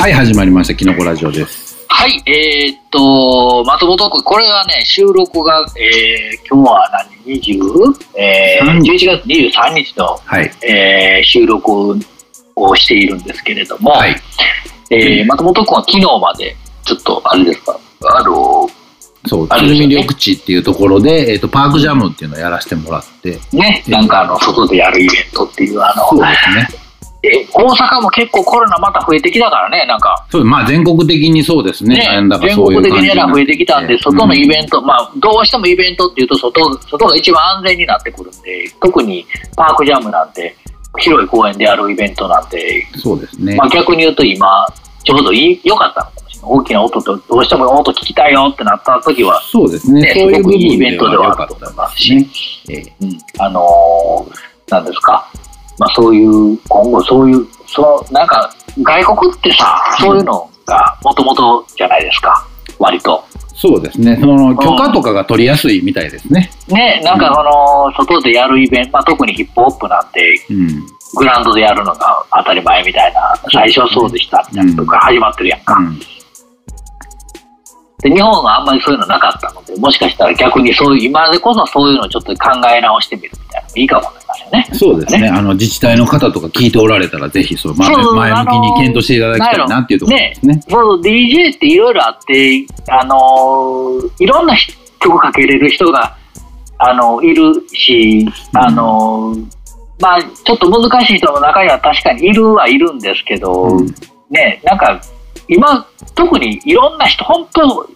はい、始まりました。キノコラジオです。はい、えー、っと、松本君、これはね、収録が、えー、今日は何、20? えー、3 11月23日の、はい。えー、収録をしているんですけれども、はい。えー、松本君は昨日まで、ちょっと、あれですか、あの、そう、ね鶴見緑地っていうところで、えっ、と、パークジャムっていうのをやらせてもらって、ね、なんかあの、外でやるイベントっていう、あの、そうですね。え大阪も結構コロナまた増えてきたからね、なんか。そう、まあ全国的にそうですね。ね全国的には増えてきたんで、外のインベント、まあ、どうしてもイベントっていうと外、外が一番安全になってくるんで、特にパークジャムなんて、広い公園でやるイベントなんて、ト。そうですね。まあ、逆に言うと今、ちょうどいい良かったのかもしれない。大きな音と、どうしても音聞きたいよってなった時は、そうですね。ねそういう部分すごくいいイベンでトではあると思いますですね。ええうん、あのーなんですか、まあ、そういう、今後そういう、そう、なんか、外国ってさ、そういうのがもともとじゃないですか、割と。そうですね。その許可とかが取りやすいみたいですね。ね、なんかその、外でやるイベント、まあ、特にヒップホップなんて、うん。グラウンドでやるのが当たり前みたいな、最初はそうでしたみたいなとこから始まってるやんか。うんで、日本はあんまりそういうのなかったので、もしかしたら逆にそういう、今でこそそういうのをちょっと考え直してみるみたいなのもいいかもしれませんね。そうですね。あの、自治体の方とか聞いておられたら、ぜひ、そう、まあそう前向きに検討していただきたいなっていうところですね。そう DJ っていろいろあって、あのーいろんな曲かけれる人が、あのいるし、あのーまあ、ちょっと難しい人も中には確かにいるはいるんですけど、うんね、なんか今、特にいろんな人、本当、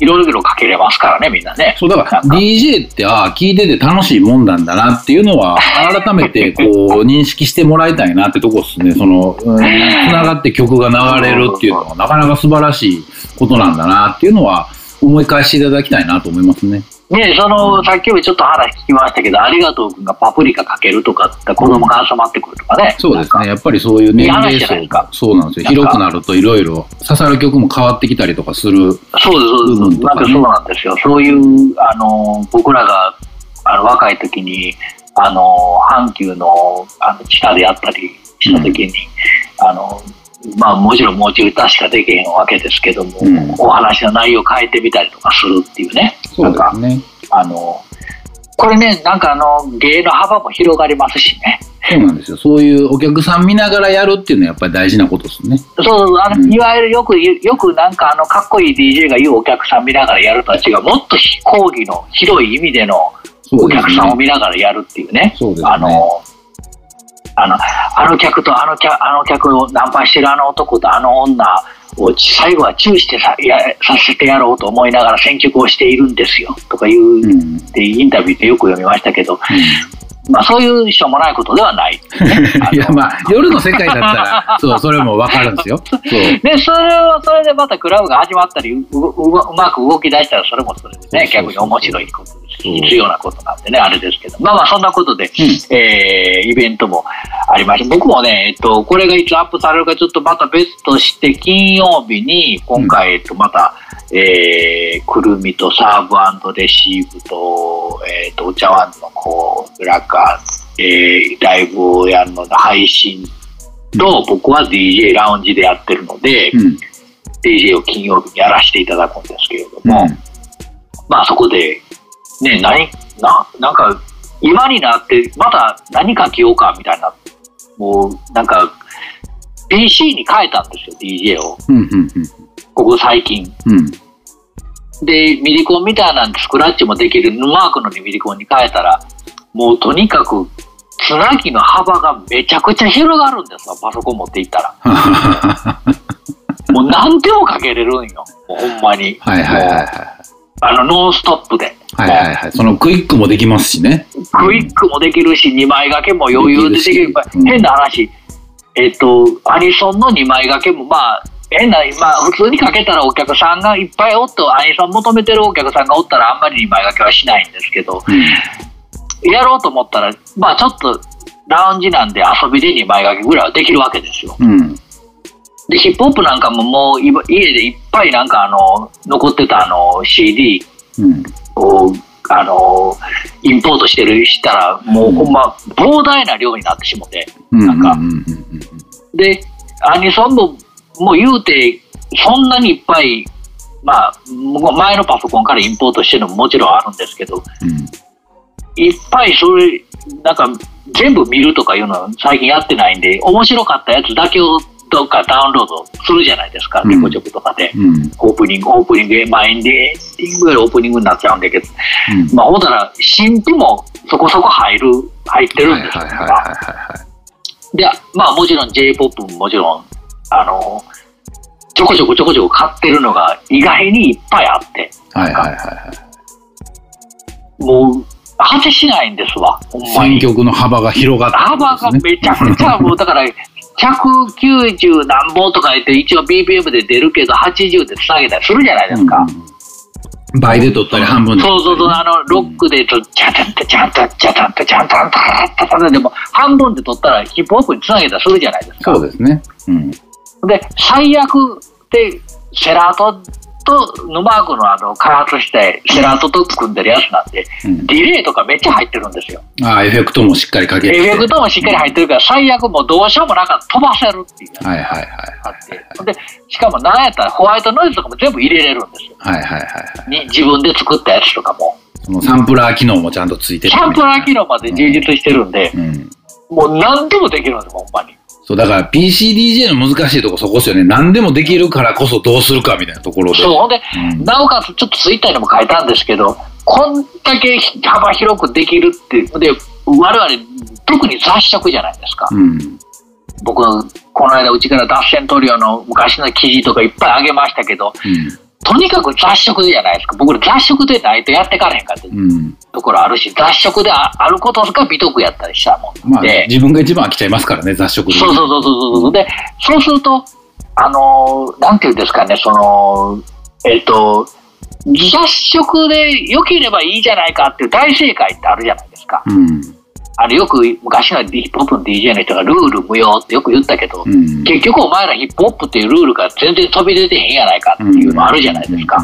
いろいろかけれますからね、みんなね。そうだから DJ ってああ聞いてて楽しいもんなんだなっていうのは 改めてこう認識してもらいたいなってとこですねそのつながって曲が流れるっていうのはなかなか素晴らしいことなんだなっていうのは思い返していただきたいなと思いますね。ね、その、さっきよりちょっと話聞きましたけど、ありがとうくんがパプリカかけるとかって子供が集まってくるとかね。そうですね。やっぱりそういう年齢層がか。そうなんですよ。広くなるといろいろ。刺さる曲も変わってきたりとかするそうです、そうです。なんかそうなんですよ。そういう、あの、僕らが、あの、若い時に、あの、阪急の、あの、地下でやったりした時に、あの、まあ、もちろん持ち歌しかできへんわけですけども、うんお話の内容を変えてみたりとかするっていうね。そうなんかですねあの、これね、なんかあの、芸の幅も広がりますしね。そうなんですよそういうお客さん見ながらやるっていうのはやっぱり大事なことですね。そうあの、うんいわゆるよくよくなんかあの、かっこいい DJ が言うお客さん見ながらやるとは違う、もっと講義の広い意味でのお客さんを見ながらやるっていうね。そうですねあの、あの、あの客とあの客、あの客をナンパしてるあの男とあの女を最後はチューしてさやさせてやろうと思いながら選曲をしているんですよとかいう、うん。ってインタビューでよく読みましたけど、まあそういうしょうもないことではない。いやまあ夜の世界だったらそうそれもわかるんですよ。そう。で、それはそれでまたクラブが始まったり、ううううまく動き出したら、それもそれでね、逆に面白いことです必要なことなんでね、あれですけど、まあまあ、そんなことで、えーイベントもありまして、僕もね、えっと、これがいつアップされるかちょっとまた別として、金曜日に、今回、えっと、また、えー、くるみとサーブレシーブと、えっと、お茶碗のこう、なんか、えーライブをやるので、配信と、僕は DJ ラウンジでやってるので、うん。DJ を金曜日にやらせていただくんですけれども、うんまあそこで、ね、何、な、なんか、今になって、また何か着ようかみたいな、もう、なんか、PC に変えたんですよ、DJ を。うんうんここ最近。うんうんで、ミリコンみたいなんでスクラッチもできるマークのミリコンに変えたら、もうとにかく、つなぎの幅がめちゃくちゃ広がるんですよ、パソコン持っていったら。もう何でもかけれるんよ、もうほんまに。はいはいはいはいあの、ノンストップで。はいはいはい。そのクイックもできますしね。クイックもできるし、2枚掛けも余裕でできる。変な話、えっと、アニソンの2枚掛けも、まあ、変な、まあ、普通にかけたらお客さんがいっぱいおっと、アニソン求めてるお客さんがおったら、あんまり2枚掛けはしないんですけど、やろうと思ったら、まあ、ちょっと、ラウンジなんで遊びで2枚掛けぐらいはできるわけですよ。うん。で、ヒップホップなんかももうい家でいっぱいなんかあの、残ってたあの CD うん。を、あの、インポートしてるしたら、もうほんま膨大な量になってしもて。うん。なんかうんうんうんで、アニソンももう言うて、そんなにいっぱい、まあ、前のパソコンからインポートしてるのももちろんあるんですけど、うん。いっぱいそれ、なんか全部見るとかいうのは最近やってないんで、面白かったやつだけをどっかダウンロードするじゃないですか、うんレコチョクとかで。うん。オープニング、オープニング、まあエンディングよりオープニングになっちゃうんだけど、うん。まあほんだら、新譜もそこそこ入る、入ってるんですよ。はいはいはいはいはい。で、まあもちろん J-POP ももちろん、あの、ちょこちょこちょこちょこ買ってるのが意外にいっぱいあって、はいはいはいはい。もう、果てしないんですわ、ほんま選に。曲の幅が広がった、幅がめちゃくちゃ、もうだから、190何本とか言って、一応 BPM で出るけど、80でつなげたりするじゃないですか。うん倍で取ったり半分でそうそうそう、あの、ロックでと、チャタンタチャンタチャタンタチャンタンタタタタでも、半分で取ったらヒップホップにつなげたりするじゃないですか。そうですね。うん。で、最悪で、セラートとヌマークのあの、開発して、セラートと組んでるやつなんで、うんディレイとかめっちゃ入ってるんですよ。ああ、エフェクトもしっかりかけて。エフェクトもしっかり入ってるから、最悪もうどうしようもなかったら飛ばせるっていうはいはいはい。で、しかもなんやったらホワイトノイズとかも全部入れれるんですよ。はいはいはいはい。に自分で作ったやつとかも。そのサンプラー機能もちゃんとついててサンプラー機能まで充実してるんで、うん。もう何でもできるんですよ、ほんまに。そう、だから PCDJ の難しいとこそこですよね。何でもできるからこそどうするかみたいなところで。そう、ほんで、うんなおかつちょっとツイッターにも書いたんですけど、こんだけ幅広くできるって、で、我々、特に雑食じゃないですか。うん。僕、この間うちから脱線トリオの昔の記事とかいっぱいあげましたけど、とにかく雑食じゃないですか。僕ら雑食でないとやってかれへんかったうん。うん。ところあるし、雑食でああることが美徳やったりしたもんまあ、で、自分が一番飽きちゃいますからね、雑食で。そうそうそうそうそう。で、そうすると、あのーなんていうんですかね、その、えっ、と、雑食で良ければいいじゃないかっていう大正解ってあるじゃないですか。うん。あのよく昔のヒップホップの DJ の人がルール無用ってよく言ったけど、うん。結局お前らヒップホップっていうルールが全然飛び出てへんやないかっていうのあるじゃないですか。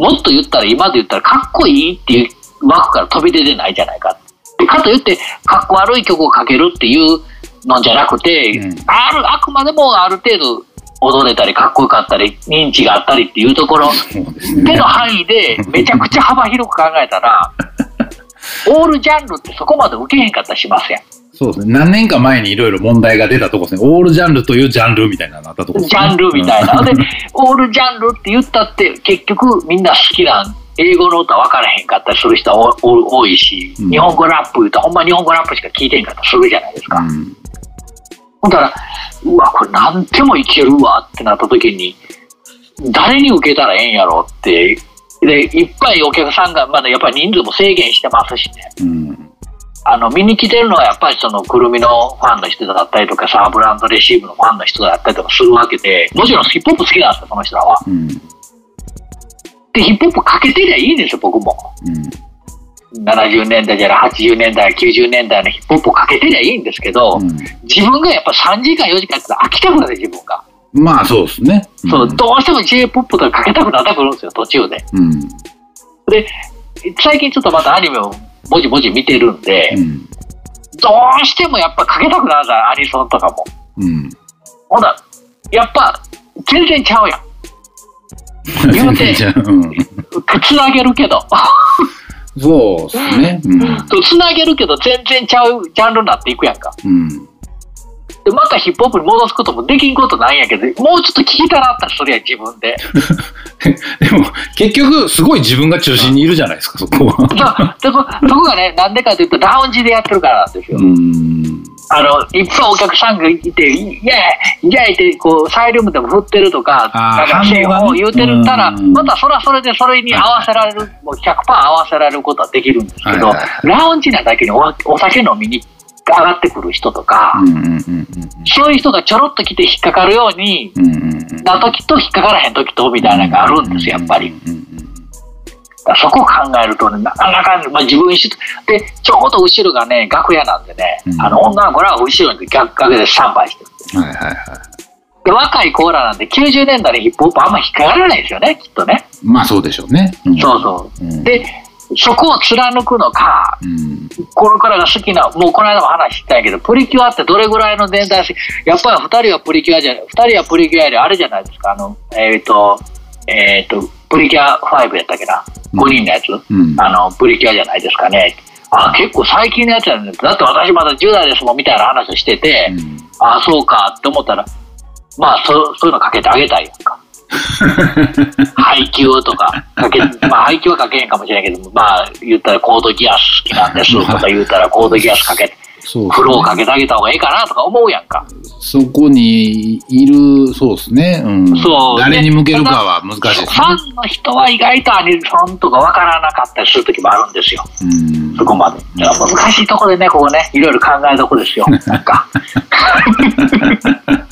もっと言ったら今で言ったらかっこいいっていう枠から飛び出てないじゃないか。かといってかっこ悪い曲をかけるっていうのじゃなくて、うんあるあくまでもある程度踊れたりかっこよかったり認知があったりっていうところそうですねでの。範囲でめちゃくちゃ幅広く考えたら オールジャンルってそこまで受けへんかったりしますやん。そうですね。何年か前にいろいろ問題が出たとこですね。オールジャンルというジャンルみたいなのなったとこねジャンルみたいな。で、オールジャンルって言ったって、結局みんな好きなん、英語の歌分からへんかったりする人はおお多いし、うん日本語ラップ言うとほんま日本語ラップしか聞いてへんかったりするじゃないですか。うん。ほんだら、うわ、これなんでもいけるわってなった時に、誰に受けたらええんやろって、で、いっぱいお客さんが、まだやっぱり人数も制限してますしね。うん。あの、見に来てるのはやっぱりその、くるみのファンの人だったりとか、サーブランドレシーブのファンの人だったりとかするわけで、もちろんヒップホップ好きなんですよ、その人らは。うん。で、ヒップホップかけてりゃいいんですよ、僕も。うん。70年代じゃない、80年代、90年代のヒップホップをかけてりゃいいんですけど、うん自分がやっぱ3時間、4時間やって飽きたくなる、自分が。まあそうですね。そう、どうしても J-POP とかかけたくなってくるんですよ、途中で。うん。で、最近ちょっとまたアニメをぼちぼち見てるんで、うん。どうしてもやっぱかけたくなるじゃん、アニソンとかも。うん。ほな、やっぱ全然ちゃうやん。言うて。つなげるけど。そうですね。うん。つなげるけど全然ちゃうジャンルになっていくやんか。うん。で、またヒップホップに戻すこともできんことないんやけど、もうちょっと聞きたなったらそれや自分で。でも、結局、すごい自分が中心にいるじゃないですか、そこは。そう、そこ、そこがね、なんでかというと、ラウンジでやってるからなんですよ。うん。あの、いっぱいお客さんがいて、イエーイイエーイって、こう、サイリウムでも振ってるとか、なんか、反応がねを言うてるたら、うんまたそれはそれでそれに合わせられる、もう100%合わせられることはできるんですけど、はいはいはラウンジなだけにおお酒飲みに上がってくる人とか、そういう人がちょろっと来て引っかかるように、な時と引っかからへん時とみたいなのがあるんですよ、やっぱり。そこを考えるとね、なかなか、まあ、自分一緒で、ちょうど後ろがね、楽屋なんでね、うんあの女の子らは後ろに逆楽屋でスタンバイしてる。はいはいはい。で、若い子らなんで90年代のヒップホップあんま引っかからないですよね、きっとね。まあそうでしょうね。んそうそう。うんで、そこを貫くのか、うん。これからが好きな、もうこの間も話したんやけど、プリキュアってどれぐらいの年代し、やっぱり二人はプリキュアじゃない、二人はプリキュアよりあれじゃないですか、あの、えっ、と、えっ、と、プリキュア5やったっけな、5人のやつ、うん。あの、プリキュアじゃないですかね。あ、結構最近のやつやねだって私まだ10代ですもんみたいな話をしてて、うんあ、そうかって思ったら、まあ、そそういうのかけてあげたいやんか。配給とか、かけ、まあ配給はかけへんかもしれんけど、まあ言ったらコードギアス好きなんですとか言ったらコードギアスかけ、そうフローかけてあげた方がいいかなとか思うやんか。そこにいる、そうですね。うん。そう誰に向けるかは難しいですねフ。ァンの人は意外とアニソンとかわからなかったりする時もあるんですよ。うん。そこまで。難しいとこでね、ここね、いろいろ考えどこですよ。なんか。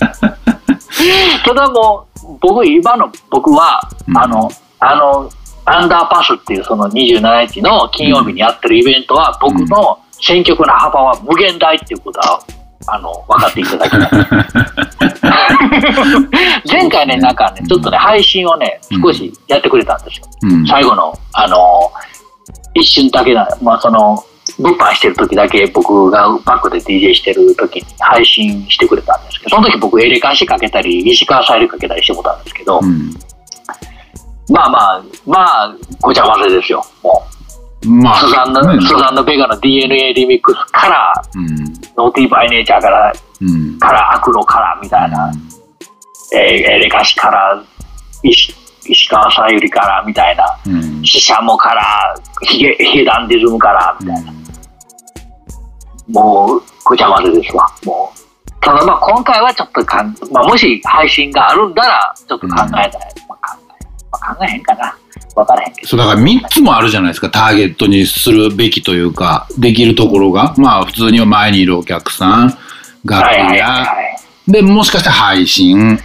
ただもう、僕、今の僕は、うんあの、あの、アンダーパスっていうその27日の金曜日にやってるイベントは、僕の選曲の幅は無限大っていうことは、あの、分かっていただきたい。前回ね、なんかね、ちょっとね、配信をね、少しやってくれたんですよ。うん。最後の、あの、一瞬だけな、まあその、物販してる時だけ僕がバックで DJ してる時に配信してくれたんですけど、その時僕エレカシかけたり、石川さゆりかけたりしてもたんですけど、うん。まあまあ、まあ、ごちゃ混ぜですよ。もまう、スザンヌ、ねスザンヌ・ベガの DNA リミックスから、うん。ノーティー・バイ・ネイチャーから、うん。から、アクロから、みたいな、えーエレカシから、石石川さゆりから、みたいな、うん。シシャモから、ヒゲ、ヒゲダンディズムから、みたいな。もう、ごちゃ混ぜですわ。もう。ただまあ今回はちょっとかん、まあもし配信があるんなら、ちょっと考えたい。まあ考え、まあ、考えへんかな。わからへんけど。そう、だから3つもあるじゃないですか、ターゲットにするべきというか、できるところが。まあ、普通には前にいるお客さん、楽はいはい屋、はい。で、もしかしたら配信。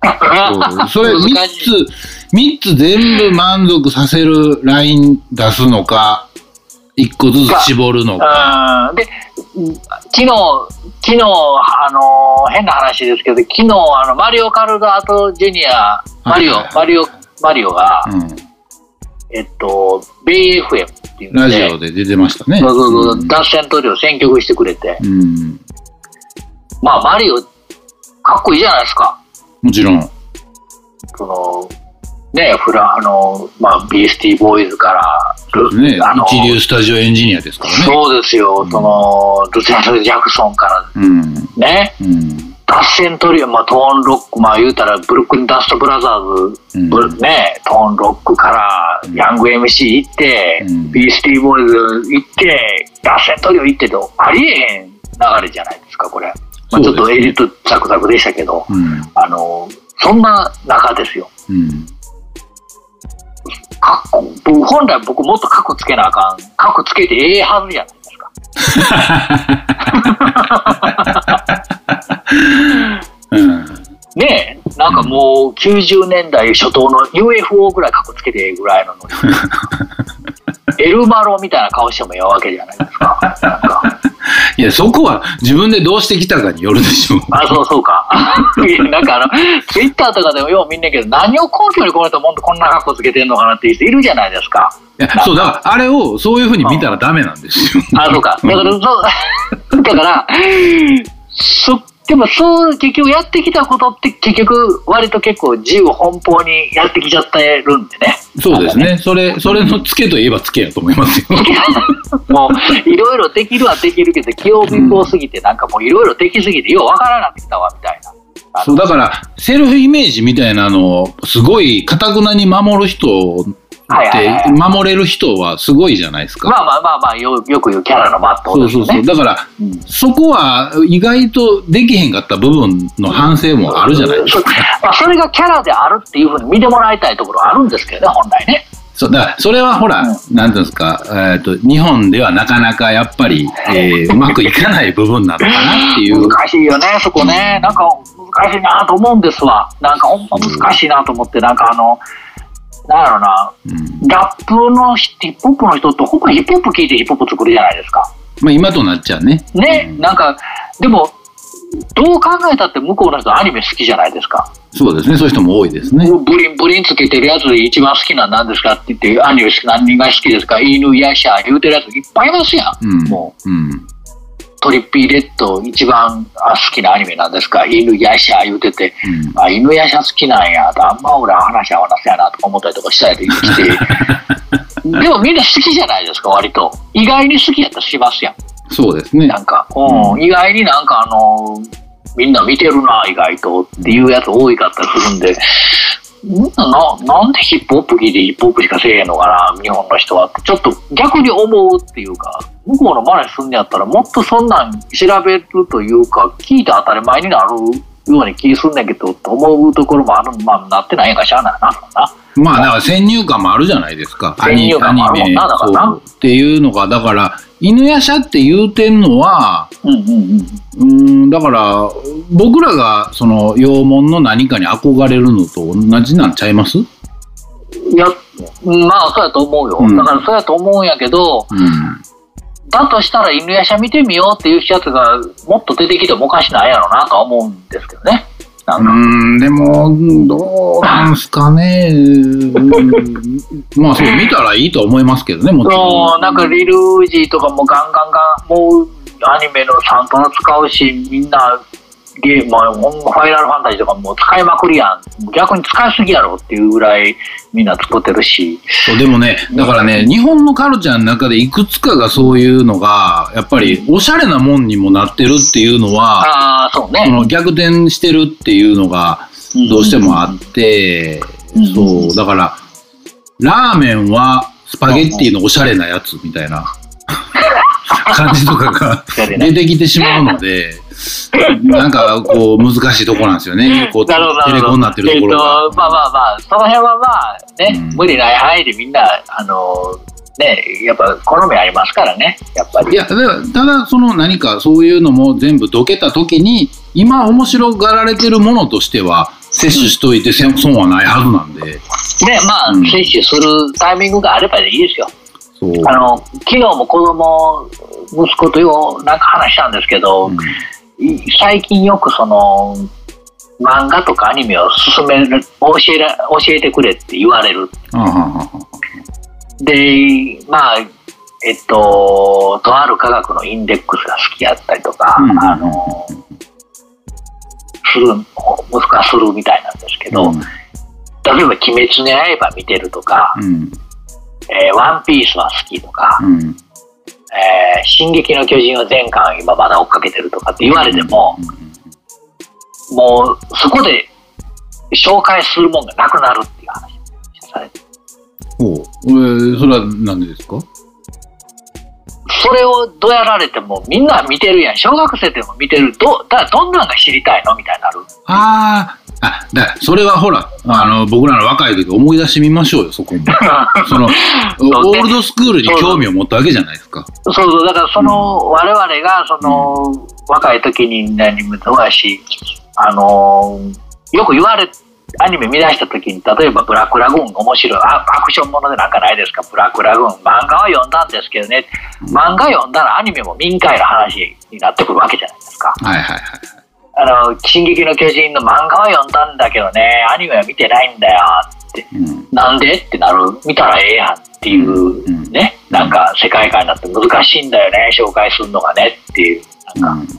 それ3難しいつ、三つ全部満足させるライン出すのか、1個ずつ絞るのか。うんで、うん昨日、昨日、あの、変な話ですけど、昨日、あの、マリオカルダートジュニア、マリオ、マリオ、マリオが、うん。えっと、ベイ FM っていうのラで、ジオで出てましたね。そうそうそう脱線塗料選曲してくれて、うん。まあ、マリオ、かっこいいじゃないですか。もちろん。その、ね、フラ、あの、まあ、ビースティーボーイズから、ルね、あの一流スタジオエンジニアですからね。そうですよ、うんその、ルセンス・ジャクソンからうん。ね、うん。脱線トリオ、まあ、トーンロック、まあ、言うたら、ブルックリン・ダスト・ブラザーズ、うんブね、トーンロックから、うんヤング MC 行って、うんビースティーボーイズ行って、脱線トリオ行ってと、ありえへん流れじゃないですか、これ。まあ、ちょっとエディットザクザクでしたけど、うん。あの、そんな中ですよ。うん。かっこ本来僕もっとカッコつけなあかん。カッコつけてええはずやないですか。うん。ねえ、なんかもう90年代初頭の UFO ぐらいカッコつけてええぐらいののに。エルマロみたいな顔してもええわけじゃないですか。なんかいや、そこは自分でどうしてきたかによるでしょう。あ、そうそうか。いやなんかあの、ツイッターとかでもよう見んねんけど、何を根拠にこの人もこんな格好つけてんのかなっていう人いるじゃないですか。いや、そう、だから、あれをそういうふうに見たらダメなんですよ。あ、そうか。だから、そう、だから、そ、でもそう、結局やってきたことって結局割と結構自由奔放にやってきちゃってるんでね。そうですね。それ、それのツケといえばツケやと思いますよ。もう、いろいろできるはできるけど、器用貧乏すぎて、なんかもういろいろできすぎて、ようわからなってきたわ、みたいな。あそう、のだから、セルフイメージみたいなのを、すごい、かたくなに守る人って守れる人はすごいじゃないですか。まあまあまあまあ、よよく言うキャラのマットですよね。そうそうそう。だから、うんそこは意外とできへんかった部分の反省もあるじゃないですか。そまあ、それがキャラであるっていうふうに見てもらいたいところはあるんですけどね、本来ね。そう、だから、それはほら、うなんていうんですか、えっ、と、日本ではなかなかやっぱり、えーうまくいかない部分なのかなっていう。難しいよね、そこね。なんか難しいなと思うんですわ。なんかほんま難しいなと思って、なんかあの、なんやろな、うんラップのヒップホップの人ってほんまヒップホップ聞いてヒップホップ作るじゃないですか。まあ、今となっちゃうね。ね、うんなんか、でも、どう考えたって向こうの人アニメ好きじゃないですか。そうですね、そういう人も多いですね。ブリンブリンつけてるやつで一番好きなの何ですかって言って、アニメ好き何が好きですか犬やしゃ言うてるやついっぱいいますやん。うん。もううん。トリッピーレッド一番あ好きなアニメなんですか？犬やしゃ言うてて、うん。あ、犬やしゃ好きなんや。と、あんま俺は話合わなそうやなとか思ったりとかしたりして、でもみんな好きじゃないですか、割と。意外に好きやったらしますやん。そうですね。な。んか、うん、意外になんかあの、みんな見てるな、意外と。っていうやつ多いかったりするんで、んななんでヒップホップ聞いてヒップホップしかせえへんのかな、日本の人はって、ちょっと逆に思うっていうか、向こうの真似すんねやったら、もっとそんなん調べるというか、聞いて当たり前になるように気すんねんけど、と思うところもある、まあ、なってないんやからしゃあないな。まあ、だから先入観もあるじゃないですか。先入観もあるもんなだからなっていうのが、だから、犬やしゃって言うてんのは、うんうんうん。うーん、だから、僕らが、その、洋物の何かに憧れるのと同じなんちゃいます？いや、まあ、そうやと思うよ。うんだからそうやと思うんやけど、うん。だとしたら犬やしゃ見てみようっていうやつがもっと出てきてもおかしないやろなとは思うんですけどね。なんか。うん、でも、どうなんすかね。うんまあ、そう、見たらいいと思いますけどね、もちろ。んなんかリルージーとかもガンガンガン、もうアニメのサントラ使うし、みんなゲーム、まあほんまファイナルファンタジーとかもう使いまくりやん。逆に使いすぎやろっていうぐらいみんな使ってるし。そうでもね、だからね、日本のカルチャーの中でいくつかがそういうのが、やっぱりおしゃれなもんにもなってるっていうのは、ああ、そうそね。の逆転してるっていうのがどうしてもあって、うんそう、だから、ラーメンはスパゲッティのおしゃれなやつみたいな 感じとかが出てきてしまうので、なんかこう難しいとこなんですよね。こうテレ。コになってるところえっが。と、まあまあまあ、その辺はまあね、うん無理ない範囲でみんな、あの、ね、やっぱ好みありますからね、やっぱり。いや、ただその何かそういうのも全部どけたときに、今面白がられてるものとしては、摂取しといてせ損はないはずなんで、ね、まあ、うん摂取するタイミングがあればでいいですよ。あの、昨日も子供、息子とようなんか話したんですけど、うん。い最近よくその、漫画とかアニメを進める、教えら、教えてくれって言われる。あはははで、まあ、えっと、とある科学のインデックスが好きやったりとか、うんあの、する、息子はするみたいなんですけど、うん。例えば、鬼滅の刃見てるとか、うんえーワンピースは好きとか、うん。えー進撃の巨人を全巻今まだ追っかけてるとかって言われても、もうそこで紹介するもんがなくなるっていう話されて。ほう。えーそれはなんでですか？それをどうやられてもみんな見てるやん。小学生でも見てるどだどんなんが知りたいのみたいになる。ああ、あ、だそれはほら、あの、僕らの若い時思い出してみましょうよ、そこも。その、オールドスクールに興味を持ったわけじゃないですか。そうそうだからその我々がその若い時に何もそうやしあのよく言われアニメ見出した時に例えば「ブラックラグーン」面白いあアクションものでなんかないですか？ブラックラグーン漫画は読んだんですけどね。漫画読んだらアニメも民会の話になってくるわけじゃないですか。はいはいはい。あの「進撃の巨人」の漫画は読んだんだけどねアニメは見てないんだよって。うん。なんでってなる見たらええやんっていううん。ね、なんか世界観になって難しいんだよね紹介するのがねっていう。なんか、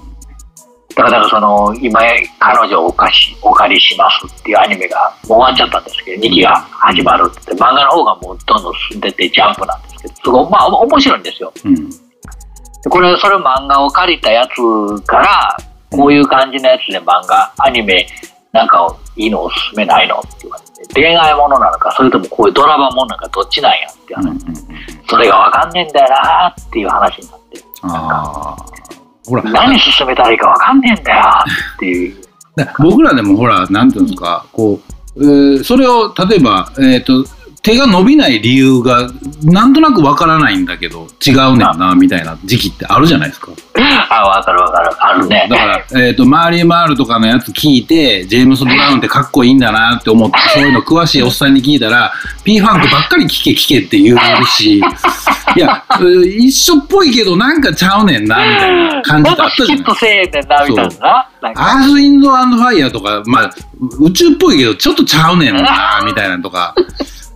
だからその今彼女をお貸しお借りしますっていうアニメがもう終わっちゃったんですけど2期が始まるって漫画の方がもうどんどん進んでってジャンプなんですけどすごいまあお面白いんですよ。うん。でこれそれ漫画を借りたやつからこういう感じのやつで漫画アニメなんかいいのおすすめないの？って言われて恋愛ものなのかそれともこういうドラマものなのかどっちなんやっていううんそれがわかんねえんだよなっていう話になって。ああ。ほら、何進めたらいいかわかんねえんだよっていう。だ 僕らでもほら、なんていうんですか、こう、えーそれを例えば、えっ、と、手が伸びない理由がなんとなくわからないんだけど違うねんなみたいな時期ってあるじゃないですか。あ、わかるわかる。あるね。だから、えっ、と、マーリー・マールとかのやつ聞いて、ジェームス・ブラウンってかっこいいんだなって思って、そういうの詳しいおっさんに聞いたら、P ファンクばっかり聞け聞けって言うし、いや、う一緒っぽいけどなんかちゃうねんな、みたいな感じなんったじゃないかシュッとせえねんな、みたいなアース・ウィンド・アンド・ファイヤーとか、まあ、宇宙っぽいけど、ちょっとちゃうねんな、みたいなのとか、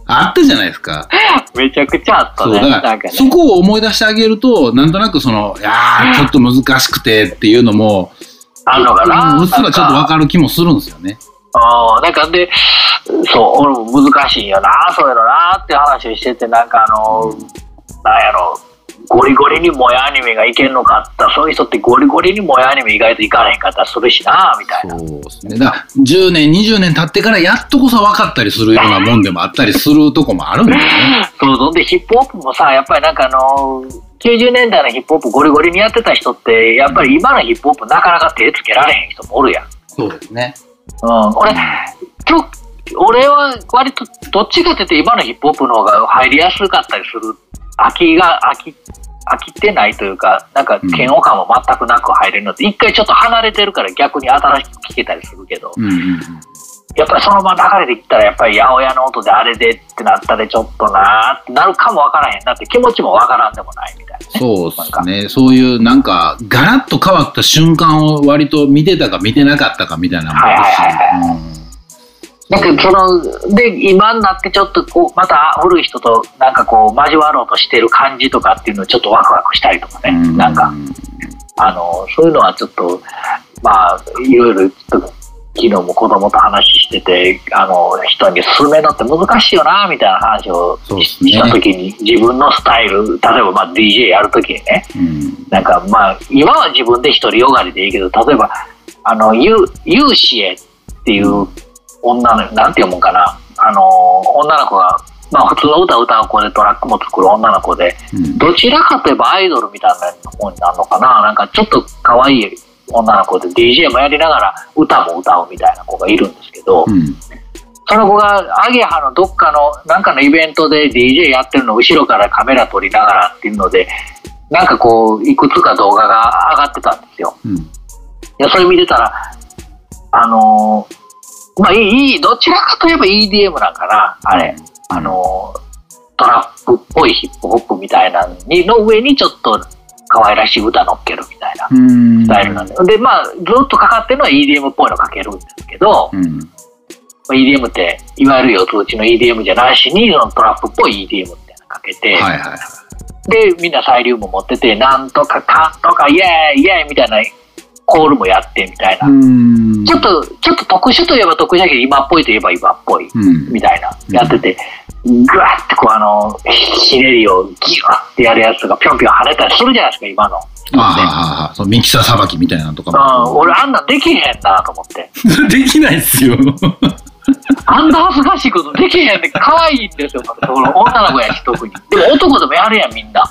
あったじゃないですか。めちゃくちゃあったそう、ね。だから。そこを思い出してあげると、なんとなくその、いやー、ちょっと難しくてっていうのも、あるのかな？うんうっすらちょっとわかかる気もするんですよね。あーなんかで、そう、俺も難しいよな、そういうのなって話をしてて、なんかあの、なんやろ、ゴリゴリに萌えアニメがいけんのかったそういう人ってゴリゴリに萌えアニメ意外といかれへんかったりするしな、みたいな。そうですね。だから、10年、20年経ってからやっとこそ分かったりするようなもんでもあったりするとこもあるんだよね。そうそうで、ヒップホップもさ、やっぱりなんかあの、90年代のヒップホップゴリゴリにやってた人って、やっぱり今のヒップホップなかなか手つけられへん人もおるやん。そうですね。うん、俺、今日、俺は割とどっちかって言って今のヒップホップの方が入りやすかったりする。飽きが、飽き、飽きてないというか、なんか嫌悪感も全くなく入れるのって、一回ちょっと離れてるから逆に新しく聞けたりするけど、うん。やっぱりそのまま流れていったら、やっぱり八百屋の音であれでってなったらちょっとなーってなるかもわからへんなって気持ちもわからんでもないみたいなね。そうですね。そういうなんか、ガラッと変わった瞬間を割と見てたか見てなかったかみたいなのもあるしはいはいうんだけどそので今になってちょっとこうまた古い人となんかこう交わろうとしてる感じとかっていうのをちょっとワクワクしたりとかね、うん。なんかあのそういうのはちょっとまあいろいろちょっと昨日も子供と話しててあの人に勧めるのって難しいよなみたいな話をした時に自分のスタイル例えばまあ DJ やる時にね。うん。なんかまあ今は自分で一人よがりでいいけど例えばあのユユーシエっていう女のなんて読むんかな。あの女の子がまあ普通の歌を歌う子でトラックも作る女の子でうん。どちらかといえばアイドルみたいな方になるのかな。なんかちょっと可愛い女の子で DJ もやりながら歌も歌うみたいな子がいるんですけど、うん。その子がアゲハのどっかのなんかのイベントで DJ やってるのを後ろからカメラ撮りながらっていうのでなんかこういくつか動画が上がってたんですよ。うん。いやそれ見てたらあのーまあいいいいどちらかといえば EDM なんかなあれ、あのートラップっぽいヒップホップみたいなのにの上にちょっと可愛らしい歌乗っけるみたいなうん。スタイルなんで、でまあずっとかかってるのは EDM っぽいのかけるんですけど、うん。まあ EDM っていわゆる四つ打ちの EDM じゃないしにそのトラップっぽい EDM ってのかけて、はいはいはい。でみんなサイリウム持っててなんとかかんとかイエーイイエーイみたいなコールもやってみたいな、うんちょっとちょっと特殊といえば特殊だけど今っぽいといえば今っぽいうんみたいなやってて、ぐわってこうあのひねりをギュワってやるやつがぴょんぴょん跳ねたりするじゃないですか今の。ああ、そうミキサーさばきみたいなのとかうん、も。俺あんなんできへんなと思って。できないっすよ。あんな恥ずかしいことできへんって可愛いんですよ、その女の子やし特に。でも男でもやるやん、みんな。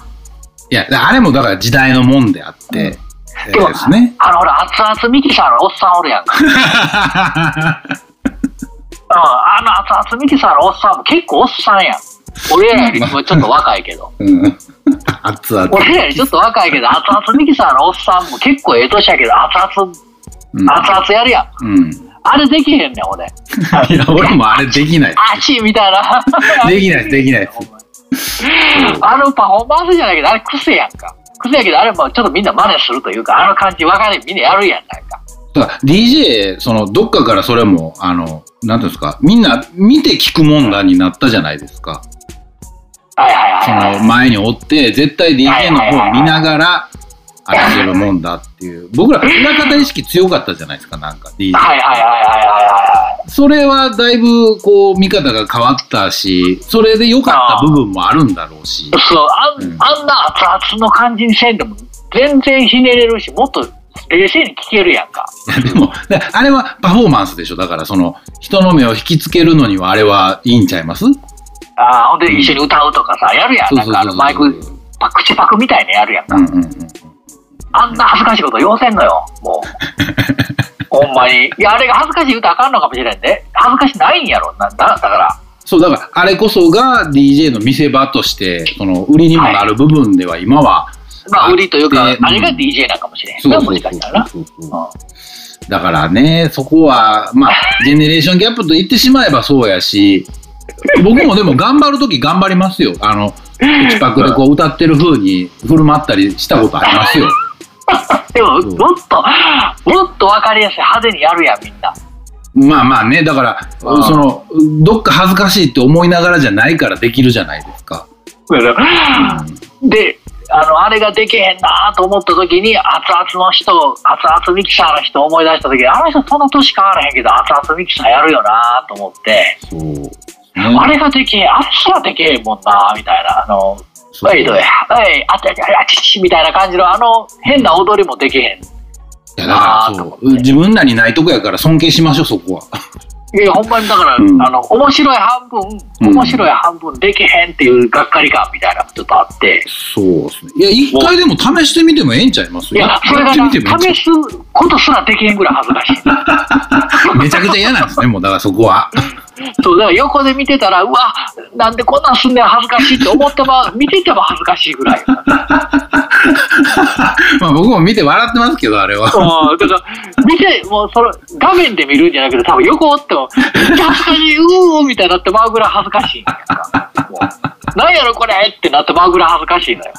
いや、あれもだから時代のもんであって、えーでもですね。あの、ほら、熱々ミキサーのおっさんおるやんか。うん、あの熱々ミキサーのおっさんも結構おっさんやん。俺らよりもちょっと若いけど。うん。熱々。俺らよりちょっと若いけど、熱々ミキサーのおっさんも結構ええ年やけど、熱々、うん熱々やるやん。うん。あれできへんねん、俺。いや、俺もあれできない。あちみたいな。できないできない。あのパフォーマンスじゃないけど、あれ癖やんか。癖やけど、あれもちょっとみんな真似するというか、あの感じ分かれみんなやるやん、なんか。だから DJ、その、どっかからそれも、あの、なんていうんですか、みんな見て聞くもんだになったじゃないですか。はいはいそはい、はい。の前におって、絶対 DJ の方を見ながら、あれするもんだっていう。僕ら、裏方意識強かったじゃないですか、なんか DJ。はいはいはいはいはいはそれはだいぶ、こう、見方が変わったし、それで良かった部分もあるんだろうしい。。そう、あん,、うんあんな熱々の感じにせんでも、全然ひねれるし、もっと冷静に聞けるやんか。でも、だあれはパフォーマンスでしょ？だから、その、人の目を引きつけるのには、あれはいいんちゃいます？ああ、ほんで一緒に歌うとかさ、やるやん。なんかあのマイク、パ口パクみたいなやるやんか。うんうんうん。あんな恥ずかしいこと言わせんのよ、もう。ほんまに。いや、あれが恥ずかしい歌あかんのかもしれんで。恥ずかしないんやろ、なだだから。そう、だから、あれこそが DJ の見せ場として、その、売りにもなる部分では今は、まあ、売りというか、であれが DJ なんかもしれへんな、そうもしかしたらだからね、そこは、まあ、ジェネレーションギャップと言ってしまえばそうやし、僕もでも頑張るとき頑張りますよ。あの、口パクでこう歌ってる風に振る舞ったりしたことありますよ。でも、もっと、もっと分かりやすい派手にやるやん、みんな。まあまあね、だから、うんその、どっか恥ずかしいって思いながらじゃないからできるじゃないですか。で、あの、あれができへんなと思った時に、熱々の人、熱々ミキサーの人思い出した時に、あの人その年変わらへんけど、熱々ミキサーやるよなと思って、そう。あれができへん、あっちはできへんもんなみたいな、あの、そうはい、どうや、はい、あっちあっちあっちみたいな感じの、あの、変な踊りもできへん。いやだからそう自分らにないとこやから尊敬しましょう、そこは。いや、ほんまにだから、うんあの、面白い半分、うん面白い半分できへんっていうがっかり感みたいなのちょっとあって、そうですね。いや、一回でも試してみてもええんちゃいますいや、それが試すことすらできへんぐらい恥ずかしい。う めちゃくちゃ嫌なんですね、もうだからそこは。そう、だから横で見てたら、うわ、なんでこんなんすんねん恥ずかしいって思っても、見てても恥ずかしいぐらい。まあ僕も見て笑ってますけど、あれは。うん、だから、見て、もうその、画面で見るんじゃなくて、多分横おっても、めっちゃ恥ずかしい、うーみたいになってまうぐらい恥ずかしいんやなんやろこれってなってまうぐらい恥ずかしいのよ。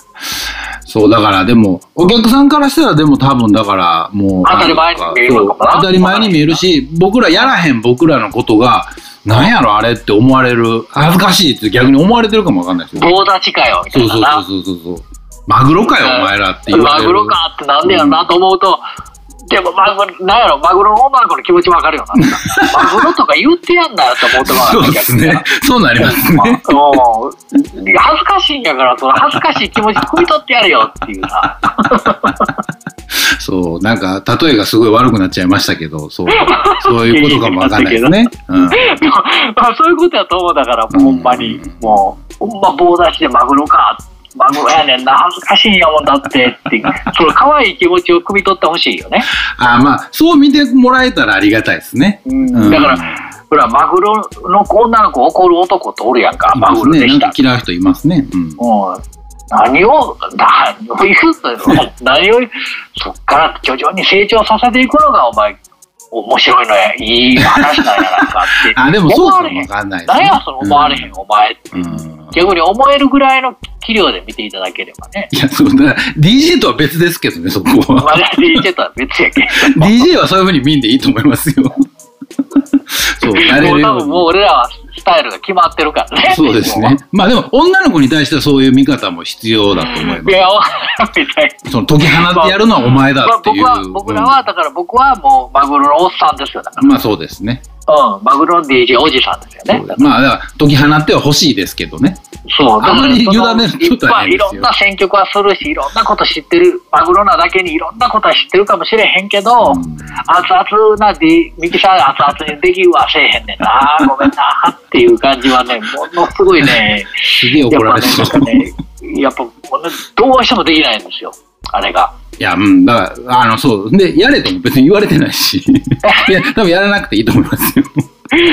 そう、だからでも、お客さんからしたらでも多分だから、もう。当たり前に見えるのかもなそう当たり前に見えるし、僕らやらへん僕らのことが、なんやろあれって思われる、恥ずかしいって逆に思われてるかもわかんないですよ。棒立ちかよ、みたそうそういなな。そうそうそう。マグロかよ、お前らって言われる。マグロかってなんでやろなと思うと、でもマグロ、なんやろ、マグロの女の子の気持ちわかるよな。マグロとか言ってやんなよって思ってますそうですね。そうなりますね。もう恥ずかしいんやから、その恥ずかしい気持ち汲み取ってやれよっていうさ。そう、なんか、例えがすごい悪くなっちゃいましたけど、そう、そういうことかもわかんないですね。うん。まあそういうことやと思うだから、もうほんまに、もう、ほんま棒出しでマグロか、マグロやねんな、恥ずかしいんやもんだってって、その可愛い気持ちを汲み取ってほしいよね。あまあ、そう見てもらえたらありがたいですね。んだから、ほら、マグロの女の子怒る男っておるやんか、いマグロでしたか嫌う人いますね。うん。もう何を、何を言うの何を、そっから徐々に成長させていくのが、お前、面白いのや、いい話なんやなんかって。あ、でもそうかもわ。かんないね。何や、その思われへん、お前。うん。逆に思えるぐらいの器量で見ていただければね。いや、そうだ。DJ とは別ですけどね、そこは。まだ DJ とは別やけど。DJ はそういうふうに見んでいいと思いますよ。そう、なれもう多るように。分もう俺らはスタイルが決まってるからね。そうですね。まあでも、女の子に対してはそういう見方も必要だと思いまいや、みたいす。その解き放ってやるのはお前だっていう。まあ僕は、僕らは、だから僕はもうマグロのおっさんですよ。まあそうですね。ら。うん、マグロの DJ おじさんですよね。まあ、だから解き放っては欲しいですけどね。そう、だからあまり委ねるそのといっぱいいろんな選曲はするし、いろんなこと知ってる、マグロなだけにいろんなことは知ってるかもしれへんけど、うん。熱々な D、ミキサーが熱々にできるはせえへんねんな、ごめんなっていう感じはね、ものすごいね、すげえ怒られてる。なんかね、やっぱどうしてもできないんですよ、あれが。いや、うん、だから、あの、そう。で、やれとも別に言われてないし。いや、多分やらなくていいと思いますよ。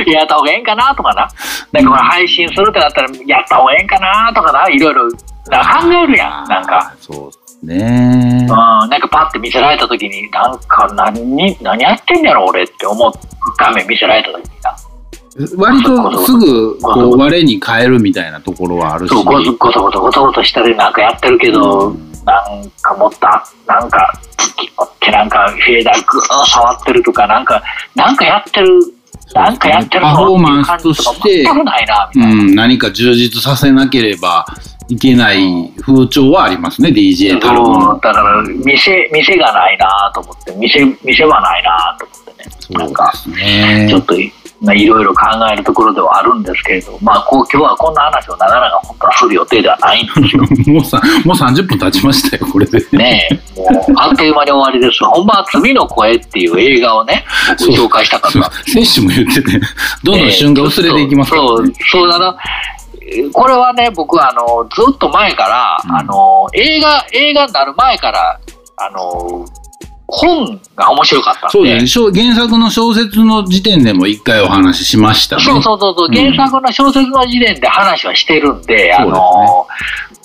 やった方がええんかなとかな。なんかほら配信するってなったら、やった方がええんかなとかな、いろいろなんか考えるやん、なんか。そうね。うん、なんかパッて見せられた時に、なんか何に、何やってんやろ俺って思う画面見せられた時にな。割とすぐ、こう、我に変えるみたいなところはあるし。そう、ごそごそごそごそごそしたりなんかやってるけど、うんなんか持った、なんか、ってなんかフェーダーグー触ってるとか、なんか、なんかやってる、なんかやってるパフォーマンスとしてう。ん、何か充実させなければいけない風潮はありますね、DJ たるもの。だから店店がないなと思って店店はないなと思ってね。そうなんかですねちょっといまあいろいろ考えるところではあるんですけれどまあこう今日はこんな話を長々本当はする予定ではないんですよ。もうさもう30分経ちましたよ、これで。ねえもうあっという間に終わりです。ほんまは「罪の声」っていう映画をね紹介したかった。選手も言ってて、どんどん旬が薄れていきますから、そうね。そうあのこれはね僕はあのずっと前から、うん。あの映画映画になる前からあの本が面白かった。そうだよね。小原作の小説の時点でも一回お話ししましたね。そうそうそうそう、うん原作の小説の時点で話はしてるんで、あの、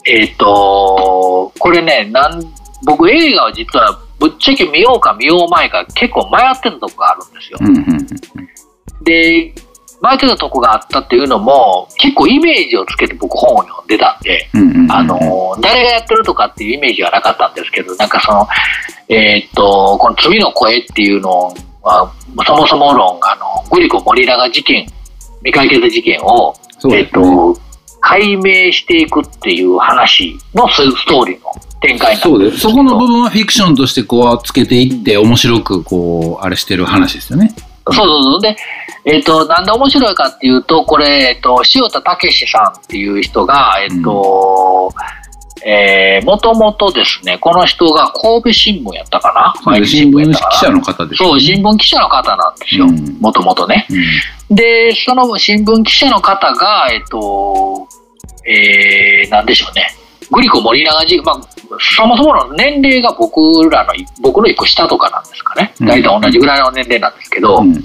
えっ、と、これね、なん、僕映画は実はぶっちゃけ見ようか見よう前か結構迷ってるとこがあるんですよ。うんうんうん。で、迷ってたとこがあったっていうのも、結構イメージをつけて僕本を読んでたんで、あの、誰がやってるとかっていうイメージはなかったんですけど、なんかその、えーっと、この罪の声っていうのは、そもそも論、あの、グリコ・モリラガ事件、未解決事件を、えーっ。と、解明していくっていう話のスストーリーの展開そうです。そこの部分分はフィクションとしてこうつけていって面白くこう、あれしてる話ですよね。そうそうそう。で、えっ、と、なんで面白いかっていうと、これ、えっ、と、塩田武さんっていう人が、えっ、と、えー、もともとですね、この人が神戸新聞やったかな？そうです新聞記やったかな？者の方ですよそう、ね。新聞記者の方なんですようん。もともとね。うんで、その新聞記者の方が、えっ、と、えー、なんでしょうね。グリコ森永事、まあ、そもそもの年齢が僕らの、僕の一個下とかなんですかね。うん大体同じぐらいの年齢なんですけど、うん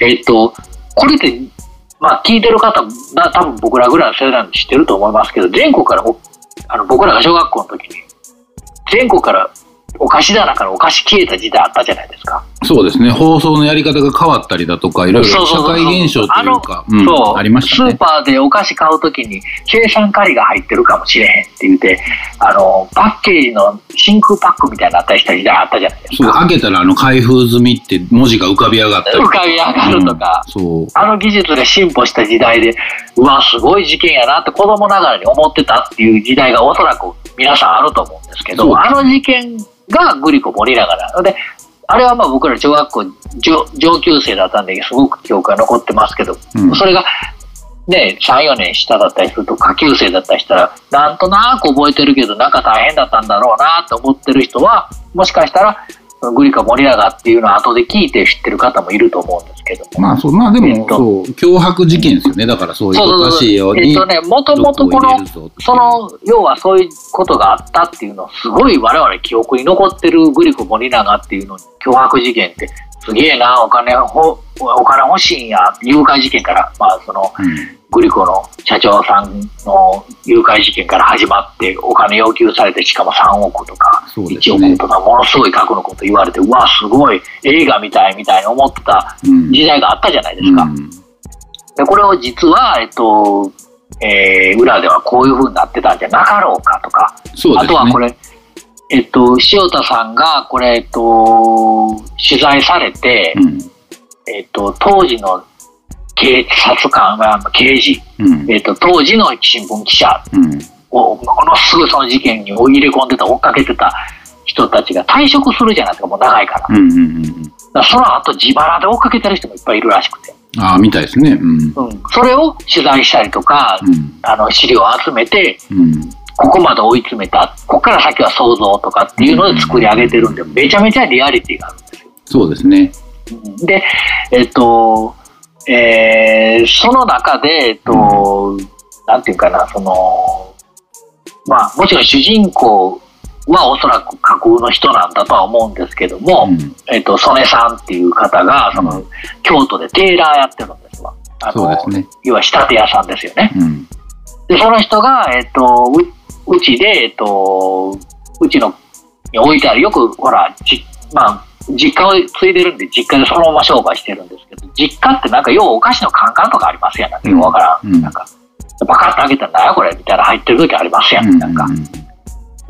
えっと、これって、まあ、聞いてる方、な多分僕らぐらいの世代なんで知ってると思いますけど、全国からお、あの僕らが小学校の時に、全国からお菓子棚からお菓子消えた時代あったじゃないですか。そうですね。放送のやり方が変わったりだとか、いろいろ社会現象というか、うんそう、ありましたねスー。パーでお菓子買うときに、生産カリが入ってるかもしれへんって言って、あの、パッケージの真空パックみたいになったりした時代あったじゃないですそう、か。開けたらあの開封済みって文字が浮かび上がったり。浮かび上がるとかうんそう。あの技術で進歩した時代で、うわ、すごい事件やなって子供ながらに思ってたっていう時代がおそらく皆さんあると思うんですけど、あの事件がグリコ森永なので、あれはまあ僕ら小学校上上級生だったんですごく記憶が残ってますけど、うん。それがね、3、4年下だったりすると下級生だったりしたら、なんとなく覚えてるけど、なんか大変だったんだろうなと思ってる人は、もしかしたら、グリコ森永っていうのは後で聞いて知ってる方もいると思うんですけども。まあそう、まあでも、えっとそう、脅迫事件ですよね。だからそういうおかしいように。えっとね、もともとこの、その、要はそういうことがあったっていうの、すごい我々記憶に残ってるグリコ・森永っていうのに、脅迫事件って、すげえな、お金ほ、お金欲しいんや、誘拐事件から、まあその、うん。グリコの社長さんの誘拐事件から始まって、お金要求されて、しかも3億とか、1そうですね。億とか、ものすごい額のこと言われて、うわ、すごい映画みたいみたいに思ってたうん。時代があったじゃないですか。うん。でこれを実は、えっと、えー裏ではこういう風になってたんじゃなかろうかとか、ね。あとはこれ、えっと、塩田さんがこれ、えっと、取材されて、うんえっと、当時の警察官が、刑事、うんえっと、当時の新聞記者うんを、ものすぐその事件に入れ込んでた、追っかけてた人たちが退職するじゃないですか、もう長いから。うんうんうんらその後自腹で追っかけてる人もいっぱいいるらしくて。ああ、みたいですね。うん。うん。それを取材したりとか、うん。あの、資料を集めて、うん。ここまで追い詰めた、ここから先は想像とかっていうので作り上げてるんで、めちゃめちゃリアリティがあるんですよ。そうですね。で、えっと、えーその中で、えっと、なんていうかな、その、まあ、もちろん主人公はおそらく架空の人なんだとは思うんですけども、うんえっと、曽根さんっていう方が、その、う京都でテーラーやってるんですわ。あのそうですね。要は仕立て屋さんですよね。うん。で、その人が、えっ、と、う、うちで、えっ、と、うちの、に置いてある、よく、ほら、じ、まあ、実家を継いでるんで、実家でそのまま商売してるんですけど、実家ってなんか、要はお菓子のカンカンとかありますやん、なんかよくわからん。うん。なんか、パカッと開けたら、なんやこれみたいな入ってる時ありますやん、なんか。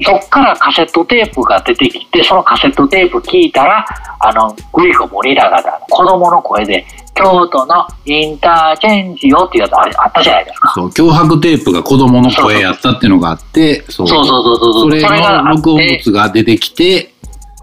そっからカセットテープが出てきて、そのカセットテープ聞いたら、あの、グリコ森永だ、子供の声で、京都のインターチェンジよっていうやつあったじゃないですか。そう、脅迫テープが子供の声やったっていうのがあって、そう。そうそうそうそう。それの録音物が出てきて、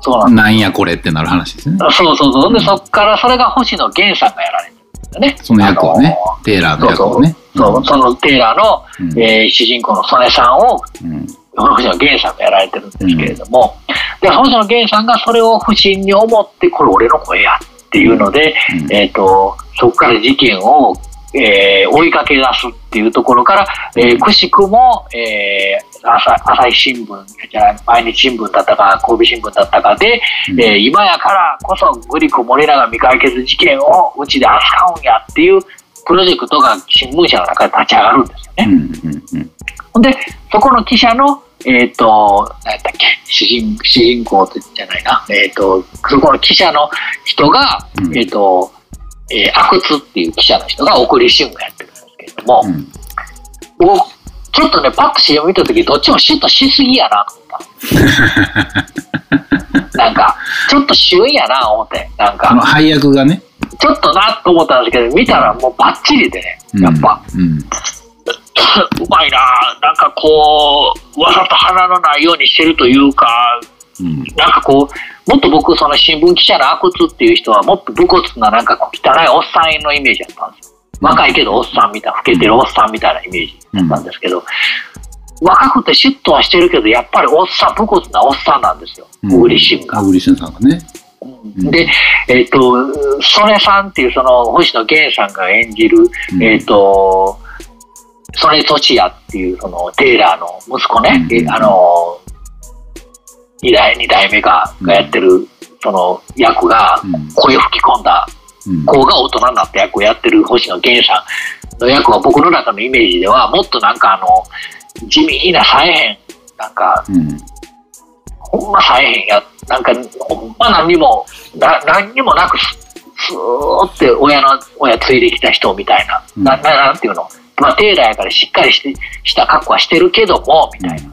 そうなんなんやこれってなる話ですね。そうそうそう。で、そっからそれが星野源さんがやられてるね。その役をねあ、テーラーのの役をね。そうそう、そのテイラーの、うんえー主人公の曽根さんを、うん星野源さんがやられてるんですけれども、で、星野源さんがそれを不審に思って、これ俺の声やっていうので、うん。えっ、と、そこから事件をえー追いかけ出すっていうところから、えーくしくも、えー朝朝日新聞じゃない毎日新聞だったか神戸新聞だったかで、うん。えー今やからこそグリコ森永未解決事件をうちで扱うんやっていうプロジェクトが新聞社の中で立ち上がるんですよね。うんうんうんで、そこの記者の、えっ、と、何やったっけ、主人、主人公じゃないな、えっ、と、そこの記者の人が、うんえっ、と、えー、阿久津っていう記者の人が送り新聞やってるんですけれども、うん僕ちょっとね、パッと CM 見たとき、どっちもシュッとしすぎやなと思った。なんか、ちょっと旬やな、思って。なんか、配役がね。ちょっとなと思ったんですけど、見たらもうバッチリでね、やっぱ。うん。う まいななんかこう、わざと鼻のないようにしてるというか、うん。なんかこう、もっと僕、その新聞記者の阿久津っていう人は、もっと武骨な、なんかこう汚いおっさんのイメージだったんですよ。若いけどおっさんみたいな、老けてるおっさんみたいなイメージだったんですけど、若くてシュッとはしてるけど、やっぱりおっさん、武骨なおっさんなんですよ、小栗旬が。小栗旬さんがね。んで、えっ、と、曽根さんっていうその星野源さんが演じる、うんえっ、と、曽根俊也っていうそのテイラーの息子ね、うん。えあの、二代、二代目ががやってるその役がうん。声吹き込んだうん。子が大人になった役をやってる星野源さんの役は僕の中のイメージではもっとなんかあの、地味なさえへん、なんかうん。ほんまさえへんや、なんか、ほんま何にも、な何にもなくす、スーって親の、親ついてきた人みたいな、うん。なななんていうの、まあ、テーラーやからしっかりしてした格好はしてるけども、みたいな。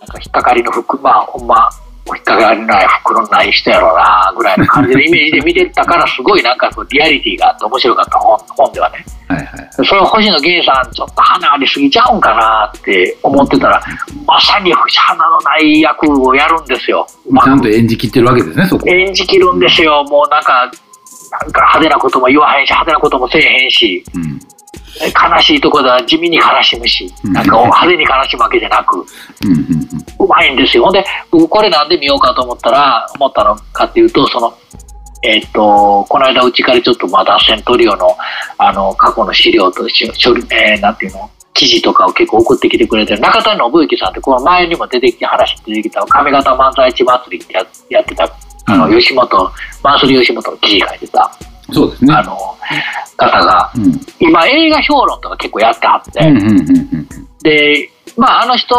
なんか引っかかりの服、まあ、ほんま、引っかかりのない服のない人やろうな、ぐらいの感じの イメージで見てたから、すごいなんかこうリアリティがあって面白かった本本ではね。はいはい。それを星野源さん、ちょっと花ありすぎちゃうんかなって思ってたら、まさに花のない役をやるんですよ。ちゃんとく演じきってるわけですね、そこ。演じきるんですよ。もうなんか、なんか派手なことも言わへんし、派手なこともせえへんし、うん。悲しいところでは地味に悲しむし、うんなんか派手に悲しむわけじゃなく、うまいんですよ。ほんで、僕これなんで見ようかと思ったら、思ったのかっていうと、その、えっ、と、この間うちからちょっとまだセントリオの、あの、過去の資料とし、処理、えーなんていうの、記事とかを結構送ってきてくれてる中谷信之さんって、この前にも出てきて話出てきた上方漫才地祭りってややってた、あの、うん吉本、マンスリー吉本の記事書いてた、うん。そうですね。あの、方が、うん。今映画評論とか結構やってはって、うんうんうんうん。で、まあ、あの人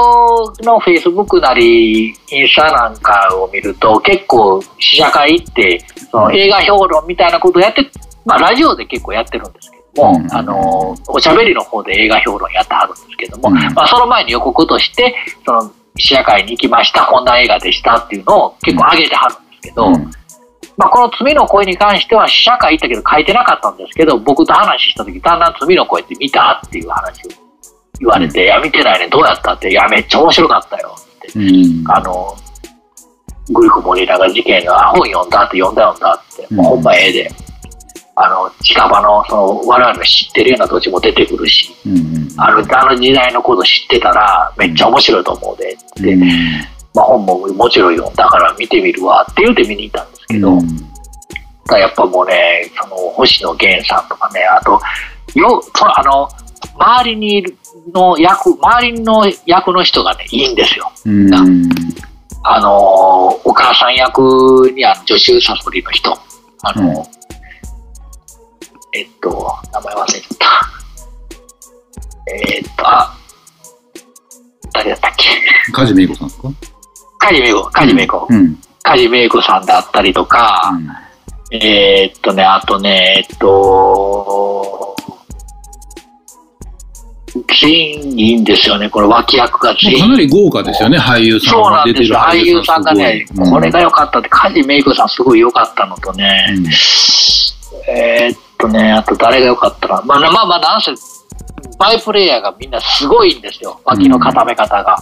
のフェイスブックなり、インスタなんかを見ると、結構試写会行って、その映画評論みたいなことをやって、まあ、ラジオで結構やってるんですけども、うんあの、おしゃべりの方で映画評論やってはるんですけども、うんまあ、その前に予告として、その、試写会に行きました、こんな映画でしたっていうのを結構上げてはるんですけど、うんまあ、この罪の声に関しては試写会行ったけど書いてなかったんですけど、僕と話した時、だんだん罪の声って見たっていう話を言われて、いや、見てないね、どうやったって、いや、めっちゃ面白かったよって。うん。あの、グリコ森永事件の本読んだって読んだ読んだって、うんもうほんまええで。あの、近場の、その、我々の知ってるような土地も出てくるし、うんうん。あの、あの時代のこと知ってたら、めっちゃ面白いと思うで、って、うんまあ本ももちろん読んだから見てみるわって言うて見に行ったんですけど、うんがやっぱもうね、その星野源さんとかね、あと、よ、そのあの、周りにいるの役、周りの役の人がね、いいんですよ。うん。あの、お母さん役にあの助手サソリの人。あの、うんえっと、名前忘れちゃった。えっと、あ、誰だったっけ？梶芽子さんですか？梶芽子、梶芽子。うん。梶芽子さんだったりとか、えーっとね、あとね、えっと、全員いいんですよね、これ脇役が全員。かなり豪華ですよね、俳優さんそうが出てるなんですよ、俳優さんがね、すごいこれが良かったって、梶芽子さんすごい良かったのとね、うんえーっとね、あと誰が良かったかな。まあ、まあまあ、なんせ、バイプレイヤーがみんなすごいんですよ、脇の固め方が。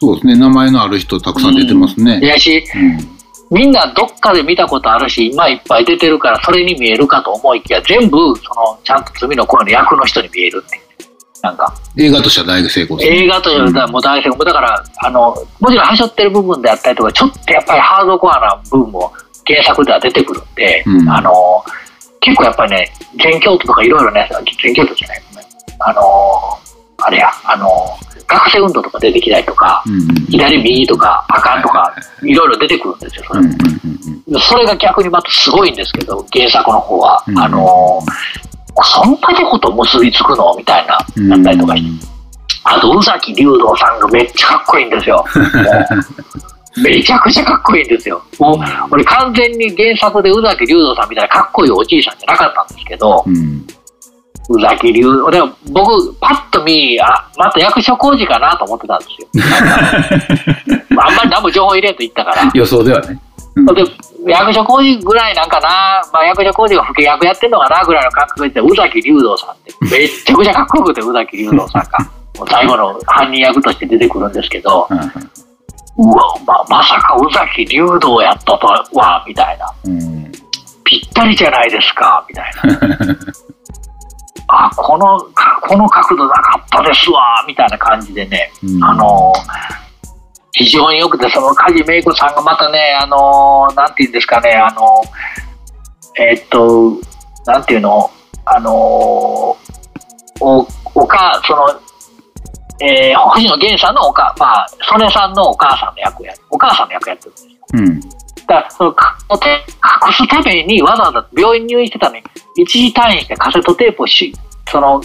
そうですね、名前のある人たくさん出てますね。いやし、うんみんなどっかで見たことあるし、今いっぱい出てるから、それに見えるかと思いきや、全部、その、ちゃんと罪の声の役の人に見えるっていう。なんか、映画としては大成功ですね。映画というのはもう大成功。だから、あの、もちろん、はしょってる部分であったりとか、ちょっとやっぱりハードコアな部分も原作では出てくるんで、うんあの、結構やっぱりね、全教徒とかいろいろね、全教徒じゃない、あのー、あれや、あのー、学生運動とか出てきたりとか、うんうん左右とか赤とか、いろいろ出てくるんですよ、それうんもうんうんそれが逆にまたすごいんですけど、原作の方は。うんあのーそんなとこと結びつくのみたいな、うんなったりとかして。あと、宇崎竜道さんがめっちゃかっこいいんですよ。めちゃくちゃかっこいいんですよ。もう、俺完全に原作で宇崎竜道さんみたいなかっこいいおじいさんじゃなかったんですけど、うん宇崎竜道、でも僕、パッと見、あ、また役所工事かなと思ってたんですよ。あんまり何も情報入れんと言ったから。予想ではね。で役所工事ぐらいなんかな、まあ、役所工事が不契約やってんのかなぐらいの感覚で、宇崎竜道さんって、めっちゃくちゃかっこよくて、宇崎竜道さんが。もう最後の犯人役として出てくるんですけど、うんうわ、ままさか宇崎竜道やったとは、みたいな。うんぴったりじゃないですか、みたいな。あ、この、かこの角度なかったですわ、みたいな感じでね、うんあの、非常によくて、その梶芽衣子さんがまたね、あの、なんていうんですかね、あの、えっと、なんていうの、あの、お、おか、その、えー、星野源さんのおか、まあ、曽根さんのお母さんの役や、お母さんの役やってるんですよ。うんだからそのか隠すためにわざわざ病院入院してたのに一時退院してカセットテープをしその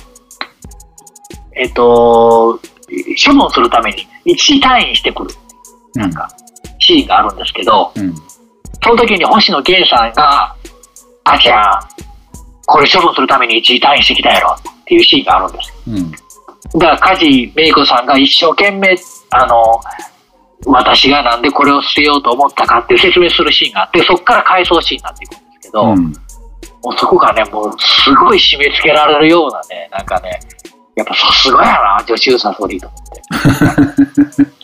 えっ、と処分するために一時退院してくる。なんかシーンがあるんですけどうん。その時に星野源さんが「あちゃんこれ処分するために一時退院してきたやろ」っていうシーンがあるんです。うん。だから梶芽衣子さんが一生懸命あの私がなんでこれを捨てようと思ったかっていう説明するシーンがあってそこから回想シーンになっていくんですけど、うん。もうそこがねもうすごい締め付けられるようなねなんかねやっぱさすがやな女子サソリと思って。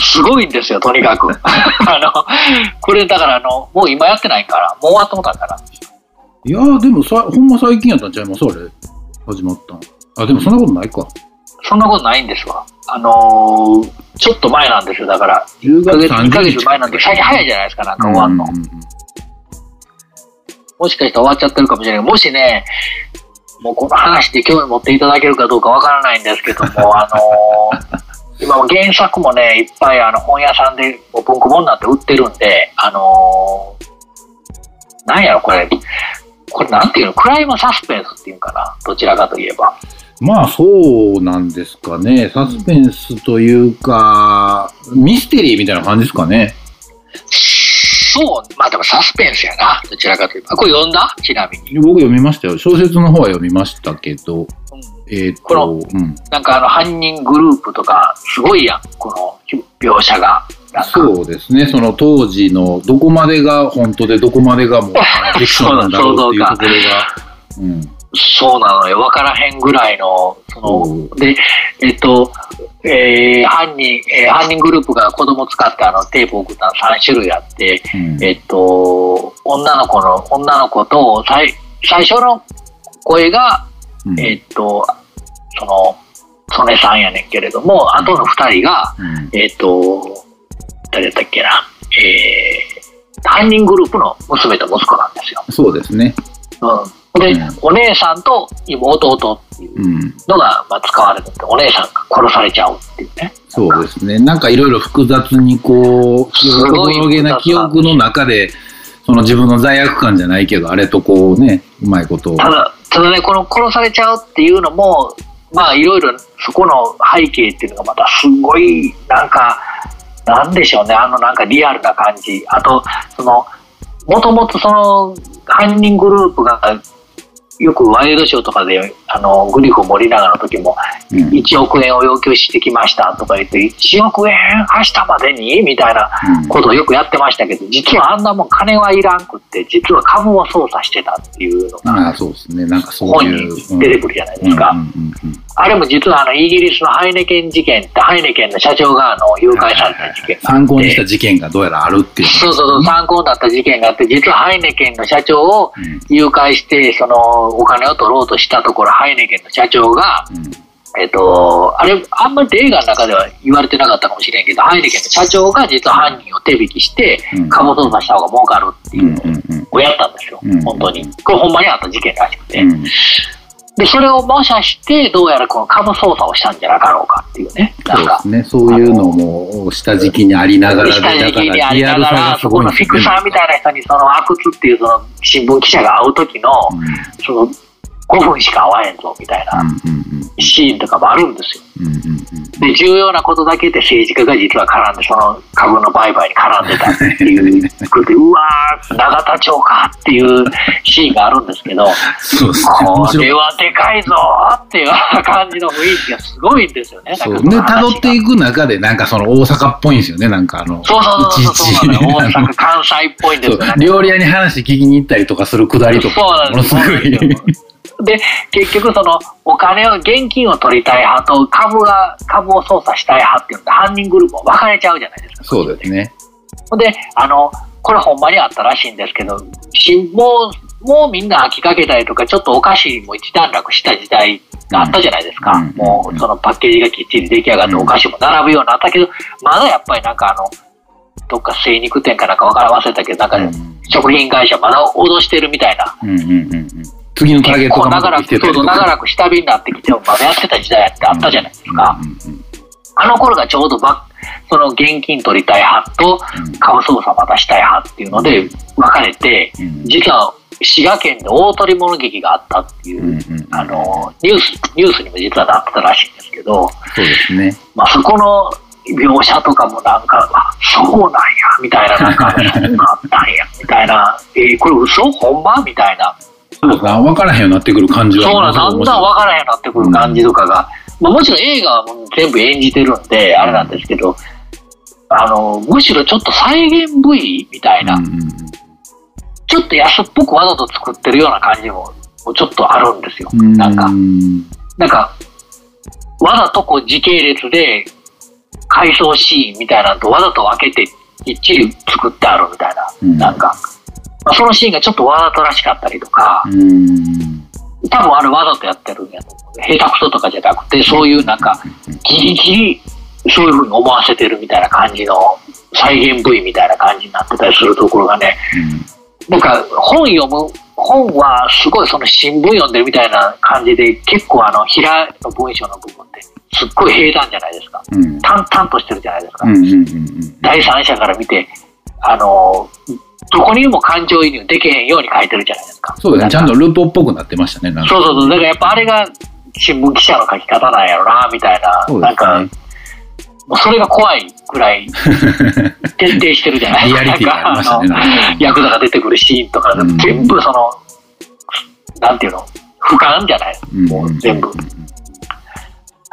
すごいんですよとにかく。あのこれだからあのもう今やってないからもう終わってもたから。いやーでもさほんま最近やったんちゃいます？あれ始まったん。あでもそんなことないかそんなことないんですわ。あのーちょっと前なんですよだから。10 1ヶ月30 2ヶ月前なんで最近早いじゃないですかなんか終わんの、うんうんもしかしたら終わっちゃってるかもしれない。もしね、もうこの話で興味持っていただけるかどうかわからないんですけども、あのー今も原作もね、いっぱいあの本屋さんでもう文庫本になって売ってるんで、あのーなんやろこれ、これなんていうの？クライムサスペンスっていうかな？どちらかといえば。まあそうなんですかね。サスペンスというかミステリーみたいな感じですかね。そう、まあでもサスペンスやな。どちらかといえば。これ読んだ？ちなみに。僕読みましたよ。小説の方は読みましたけど。うん。えっ、とうん。なんかあの犯人グループとか、すごいやん。この描写が。そうですね、その当時のどこまでが本当でどこまでがもう フィクションなんだろうっていうところが、うん、そうなのよ。わからへんぐらいの、その、で、えっと、えー犯人、えー犯人グループが子供使ってあのテープを送ったの3種類あって、うん。えっと、女の子の、女の子と、最最初の声が、うん。えっと、その、曽根さんやねんけれども、後の2人が、うん。えっと、誰だっけな、えー犯人グループの娘と息子なんですよ。そうですね、うん、で、うんお姉さんと弟っていううん、のが、まあ、使われてて、お姉さんが殺されちゃうっていうね。そうですね、なんかいろいろ複雑にこう、すごいげな記憶の中で、その自分の罪悪感じゃないけど、あれとこうね、うまいことを。ただ、ただね、この殺されちゃうっていうのも、まあ、いろいろそこの背景っていうのがまたすごい、なんか、なんでしょうね、あのなんかリアルな感じ。あと、その、もともとその、犯人グループが、よくワイドショーとかで、あの、グリフ森永の時も、うん1億円を要求してきましたとか言って、1億円明日までに？みたいなうんことをよくやってましたけど、実はあんなもん金はいらんくって、実は株を操作してたっていうのがああそうですね、なんかそう本に。出てくるじゃないですか。あれも実はあのイギリスのハイネケン事件って、ハイネケンの社長があの誘拐された事件参考にした事件がどうやらあるっていう。そうそうそう、参考になった事件があって、実はハイネケンの社長をうん誘拐して、そのお金を取ろうとしたところ、ハイネケンの社長が、うんえっと、あれ、あんまり映画の中では言われてなかったかもしれんけど、ハイネケンの社長が実は犯人を手引きして、うん株操作した方が儲かるっていううんのうんをやったんですよ、うん本当に。これほんまにあった事件らしくて。うん。で、それを模写して、どうやらこの株操作をしたんじゃなかろうかっていうね。なんかそうです、ね。そういうのも下敷きにありながらで、下敷きにありリアルさながら、そこのフィクサーみたいな人に、その阿久津っていうその新聞記者が会う時の、その5分しか会わへんぞみたいなシーンとかもあるんですよ。で、重要なことだけで政治家が実は絡んで、その株の売買に絡んでたっていうことで、うわー、永田町かっていうシーンがあるんですけど、そうですね。面こ。れはでかいぞーっていう感じの雰囲気がすごいんですよね。そうね、なんかその話が辿っていく中で、なんかその大阪っぽいんですよね、なんかあの、そうそうそうそう。大阪、関西っぽいんですよ。そう料理屋に話聞きに行ったりとかするくだりとか、そうなんですものすごい。で結局そのお金を、現金を取りたい派と株が、株を操作したい派っていうので犯人グループも分かれちゃうじゃないですか。そうですね。で、あの、これほんまにあったらしいんですけど、しもう、もうみんな飽きかけたりとか、ちょっとお菓子も一段落した時代があったじゃないですか。うんもうそのパッケージがきっちり出来上がってうんお菓子も並ぶようになったけど、まだやっぱりなんかあの、どっか精肉店かなんか分から忘れたけど、なんかうん食品会社まだ脅してるみたいな。うんうんうんうん次のターゲットが長らく、そうそう長か。らく下火になってきてもまだやってた時代ってあったじゃないですか。あの頃がちょうどばその現金取りたい派と株操作またしたい派っていうので分かれて、うん。実は滋賀県で大鳥物劇があったっていう、あのニュースニュースにも実はなってたらしいんですけど、そうですね。まあ、そこの描写とかもなんか、あそうなんや、みたいな、なんか、そんなったんや、みたいな、えーこれ嘘？ほんま？みたいな、そう。分からへんようになってくる感じは。そうなん、だんだん分からへんようになってくる感じとかが、まあ、もちろん映画は全部演じてるんで、あれなんですけど、あの、むしろちょっと再現 V みたいな、うんちょっと安っぽくわざと作ってるような感じも、ちょっとあるんですよ。うん。なんか。う、んなんか、わざとこう時系列で回想シーンみたいなのとわざと分けてきっちり作ってあるみたいな、うん。なんか、まあ、そのシーンがちょっとわざとらしかったりとか、うん多分あれわざとやってるんやと思う。下手くそとかじゃなくて、そういうなんか、ギリギリそういうふうに思わせてるみたいな感じの再現 V みたいな感じになってたりするところがね、なんか本読む、本はすごいその新聞読んでるみたいな感じで、結構あの平の文章の部分ってすっごい平坦じゃないですか。うん淡々としてるじゃないですか。第三者から見て、あの、どこにも感情移入できへんように書いてるじゃないですか。そうですね。ちゃんと。とルポっぽくなってましたね。なんかそうそうそう。だからやっぱあれが新聞記者の書き方なんやろな、みたいな。そうなんか、ですね。もうそれが怖いくらい 徹底してるじゃないですか。リアリティがありましたねなんヤクザが出てくるシーンとか、うん全部その、なんていうの、俯瞰じゃない？うんもう全部うんうん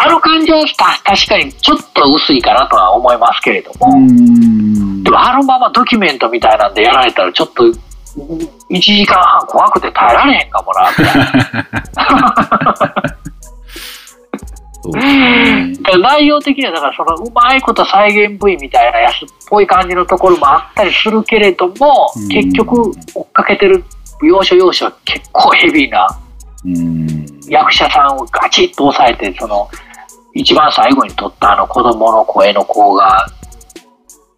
あの感じはた確かにちょっと薄いかなとは思いますけれども、うんでもあのままドキュメントみたいなんでやられたらちょっと1時間半怖くて耐えられへんかもな、みたいな。そうですね。内容的にはだからそのうまいこと再現 V みたいな安っぽい感じのところもあったりするけれども、うん結局追っかけてる要所要所は結構ヘビーなうん役者さんをガチッと抑えてその一番最後に撮ったあの子供の声の子が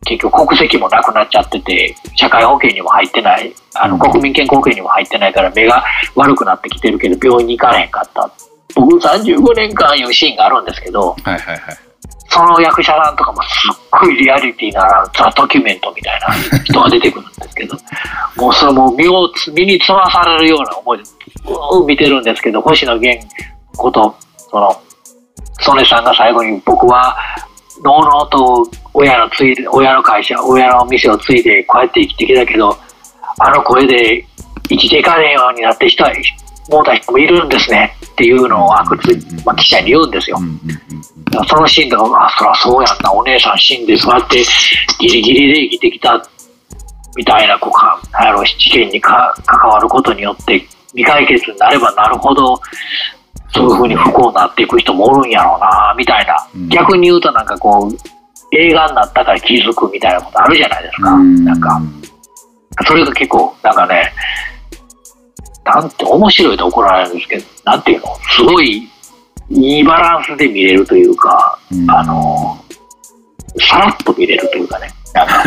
結局国籍もなくなっちゃってて社会保険にも入ってない。あのうん。国民健康保険にも入ってないから目が悪くなってきてるけど病院に行かれへんかった。僕35年間いうシーンがあるんですけどはいはいはい。その役者さんとかもすっごいリアリティなザ・ドキュメントみたいな人が出てくるんですけど もうそれもう身をつ身につまされるような思いで見てるんですけど星野源ことその曽根さんが最後に僕はのうのうと親のついで親の会社親の店を継いでこうやって生きてきたけどあの声で生きていかねえようになってしたもうた人もいるんですねっていうのを悪つ、まあ、記者に言うんですよ。そのシーンとか、あ、そらそうやんな、お姉さん死んで、そうやってギリギリで生きてきた、みたいな、こうか、なんやろ、事件にか関わることによって、未解決になればなるほど、そういうふうに不幸になっていく人もおるんやろうな、みたいな。うん。逆に言うとなんかこう、映画になったから気づくみたいなことあるじゃないですか。うん。なんか、それが結構、なんかね、なんて面白いと怒られるんですけど、なんていうの、すごいいいバランスで見れるというか、うん。あの、さらっと見れるというかね。なんか。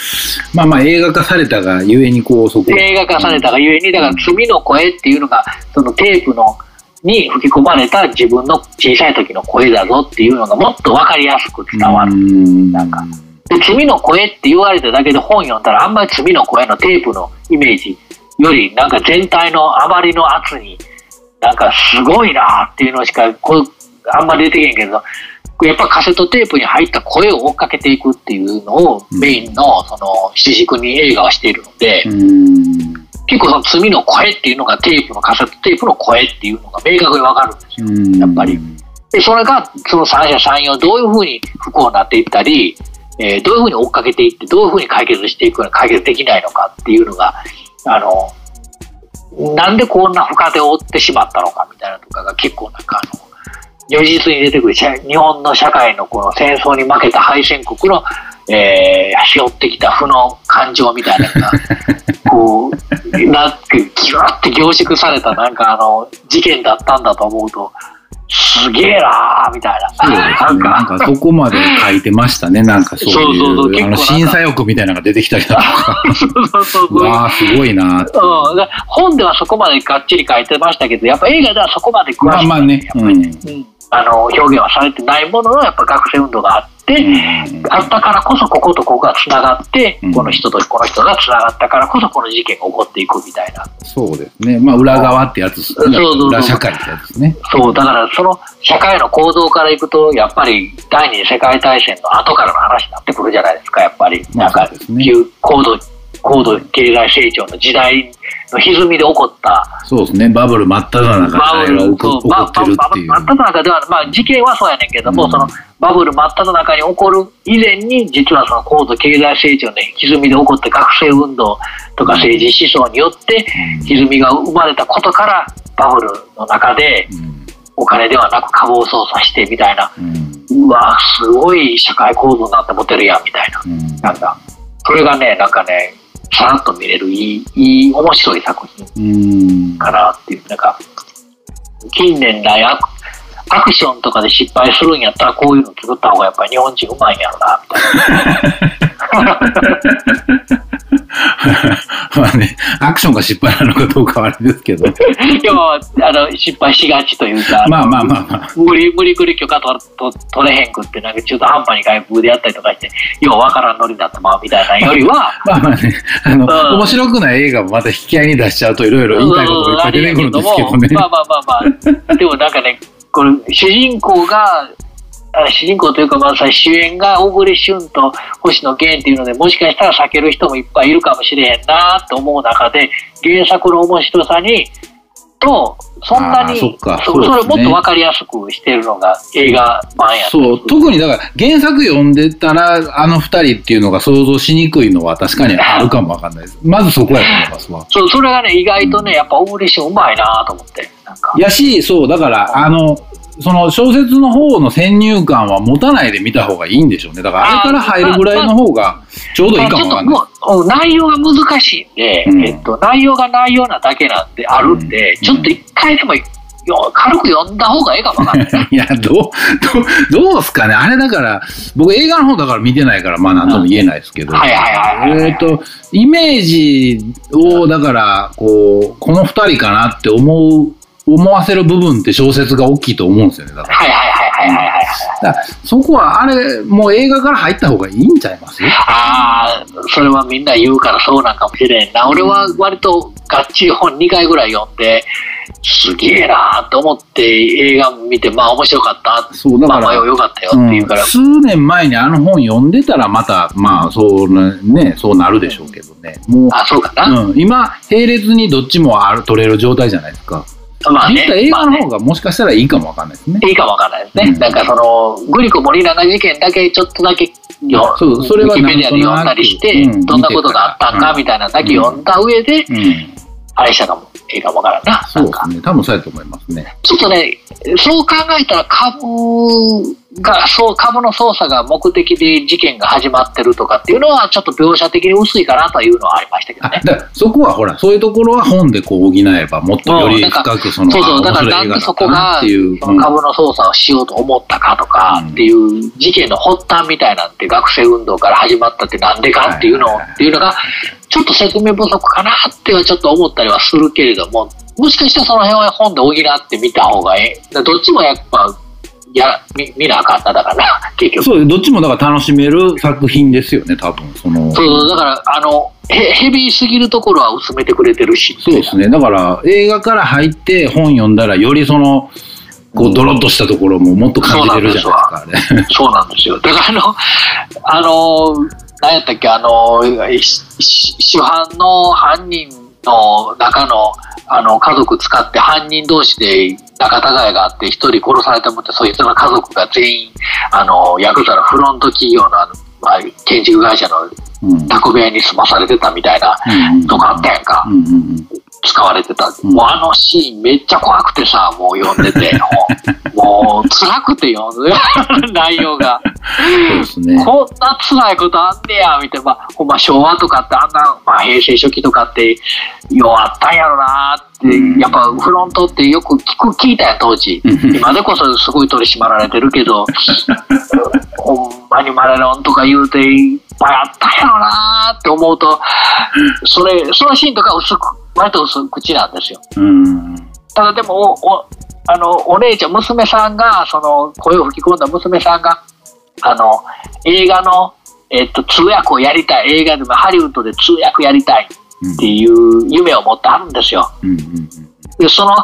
まあまあ映画化されたがゆえにこうそこ。映画化されたがゆえに、だから罪の声っていうのが、そのテープの、に吹き込まれた自分の小さい時の声だぞっていうのがもっとわかりやすく伝わる。うん。なんか。で罪の声って言われただけで本読んだらあんまり罪の声のテープのイメージよりなんか全体のあまりの圧になんかすごいなっていうのしかこうあんまり出てけんけどやっぱカセットテープに入った声を追っかけていくっていうのをメインのその主軸に映画はしているので、うん結構その罪の声っていうのがテープのカセットテープの声っていうのが明確にわかるんですよ。うんやっぱりで、それが、その三者三様、どういうふうに不幸になっていったり、えーどういうふうに追っかけていって、どういうふうに解決していくのか、解決できないのかっていうのが、あの、なんでこんな深手を負ってしまったのかみたいなのとかが結構なんかあの、如実に出てくる社日本の社会のこの戦争に負けた敗戦国の、えー、背負ってきた負の感情みたいなのが、こう、なって、ギュワって凝縮されたなんかあの、事件だったんだと思うと、すげえなーみたいそうですな。ねなんなんか、かそこまで書いてましたね。なんかそうそうそうそういう、あの、結構なんか審査欲みたいなのが出てきたりだとか。そうそうそううわあすごいなってうん、本ではそこまでがっちり書いてましたけど、やっぱ映画ではそこまで詳しくまあまあね。うん。うんあの表現はされてないものの、やっぱ学生運動があって、あったからこそこことここがつながって、うんこの人とこの人がつながったからこそこの事件が起こっていくみたいな。そうですね。まあ、裏側ってやつですね。裏社会ってやつですね。そう、だからその社会の構造からいくと、やっぱり第二次世界大戦の後からの話になってくるじゃないですか、やっぱり。まあなんかそうですね急高度、高度経済成長の時代の歪みで起こった。そうですね。バブル真っ只中でバブルそうまってるっていう。ま真っ只中では、まあ、事件はそうやねんけども、うん。そのバブル真っ只中に起こる以前に、実はその高度経済成長の歪みで起こった学生運動とか政治思想によって、うん。歪みが生まれたことから、バブルの中でうん。お金ではなく株を操作してみたいな、うん。うわ、すごい社会構造になって持てるやんみたいな。うん。なんか、それがね、なんかね、さらっと見れるいい、いい、面白い作品うんかなっていう、なんか、近年来アク、アクションとかで失敗するんやったら、こういうの作った方がやっぱり日本人うまいんやろな、みたいな。まあね、アクションが失敗なのかどうかはあれですけど。でも、あの、失敗しがちというか、まあまあまあまあ。無理、無理くり許可取と取れへんくって、なんか中途半端に外国でやったりとかして、ようわからんノリになってまうみたいなよりは、まあまあね、あの、うん面白くない映画もまた引き合いに出しちゃうといろいろ言いたいことがいっぱい出てくるんですけどね。まあまあまあまあ、でもなんかね、これ、主人公が、あ主人公というか、まあ、さ主演が小栗旬と星野源っていうので、もしかしたら避ける人もいっぱいいるかもしれへんなと思う中で、原作の面白さに、と、そんなに、そねそれをもっと分かりやすくしてるのが映画版やそう、特にだから原作読んでたら、あの二人っていうのが想像しにくいのは確かにあるかもわかんないです。まずそこやと思いますわ。そう、それがね、意外とね、やっぱ小栗旬うまいなと思って。やし、そう、だから、あの、その小説の方の先入観は持たないで見た方がいいんでしょうね。だからあれから入るぐらいの方がちょうどいいかもわかんない。ちょっともう内容が難しいんで、うんえっと、内容が内容なだけなんであるんで、うんちょっと一回でもよ軽く読んだ方がいいかもわかんないな。いや、どう、どう、どうすかね。あれだから、僕映画の方だから見てないから、まあなんとも言えないですけど。はいはいはいはいえっ、と、イメージを、だから、こう、この二人かなって思う、思わせる部分って小説が大きいと思うんですよね。だから。はいはいはいはいはいはい。だからそこは、あれ、もう映画から入った方がいいんちゃいます？ああ、それはみんな言うからそうなんかもしれんな。俺は割とがっちり本2回ぐらい読んで、すげえなと思って映画見て、まあ面白かった。そう、だまあから、まあよかったよっていうから。数年前にあの本読んでたらまたまあそうねそうなるでしょうけどねもう、あ、そうかな。うん、今並列にどっちもある取れる状態じゃないですかまあね。映画の方がもしかしたらいいかもわかんないですね、いいかもわかんないですね。うん。なんかその、グリコ森永事件だけちょっとだけよ、そうそれはウィキペディアで読んだりして、うんどんなことがあったんか見みたいなのだけ読んだ上で、うん、あれしたかも、いいかもわからんな。そうんですね。多分そうやと思いますね。ちょっとね、そう考えたら株がそう株の操作が目的で事件が始まってるとかっていうのはちょっと描写的に薄いかなというのはありましたけどね。だそこはほらそういうところは本でこう補えばもっとより深くそのそうそうだからなんでそこがその株の操作をしようと思ったかとかっていう事件の発端みたいなんて学生運動から始まったってなんでかっていうのっていうのがちょっと説明不足かなってはちょっと思ったりはするけれどももしかしたらその辺は本で補ってみた方がええ。どっちもやっぱいや、見見なあかんな、だから、結局。そう、どっちもだから楽しめる作品ですよね、多分その。そう、だから、あの、ヘヘビーすぎるところは薄めてくれてるし。そうですね。だから、映画から入って本読んだら、よりその、こう、ドロッとしたところももっと感じれるじゃないですか、ね。そうなんですよ。だから、あの、あの、何やったっけ、あの、主犯の犯人の中の、あの、家族使って犯人同士で仲違いがあって一人殺されてもってそいつの家族が全員あのヤクザのフロント企業のあの、まあ、建築会社の宅部屋に住まされてたみたいなとかあったやんか。使われてた。もうあのシーンめっちゃ怖くてさ、もう読んでて、もう辛くて読んで、内容が。そうですね。こんな辛いことあんねや、みたいな。まあ、ほんま昭和とかってあんな、まあ平成初期とかって弱ったんやろなって、やっぱフロントってよく聞く、聞いたやん、当時。今でこそすごい取り締まられてるけど、ほんまにマレロンとか言うて、いっぱいあったんやろなって思うと、それ、そのシーンとか薄く、割と薄口なんですよ。ただでもおおあのお姉ちゃん娘さんがその声を吹き込んだ娘さんがあの映画の、えっと、通訳をやりたい。映画でもハリウッドで通訳やりたい。っていう夢を持ってあるんですよ。でその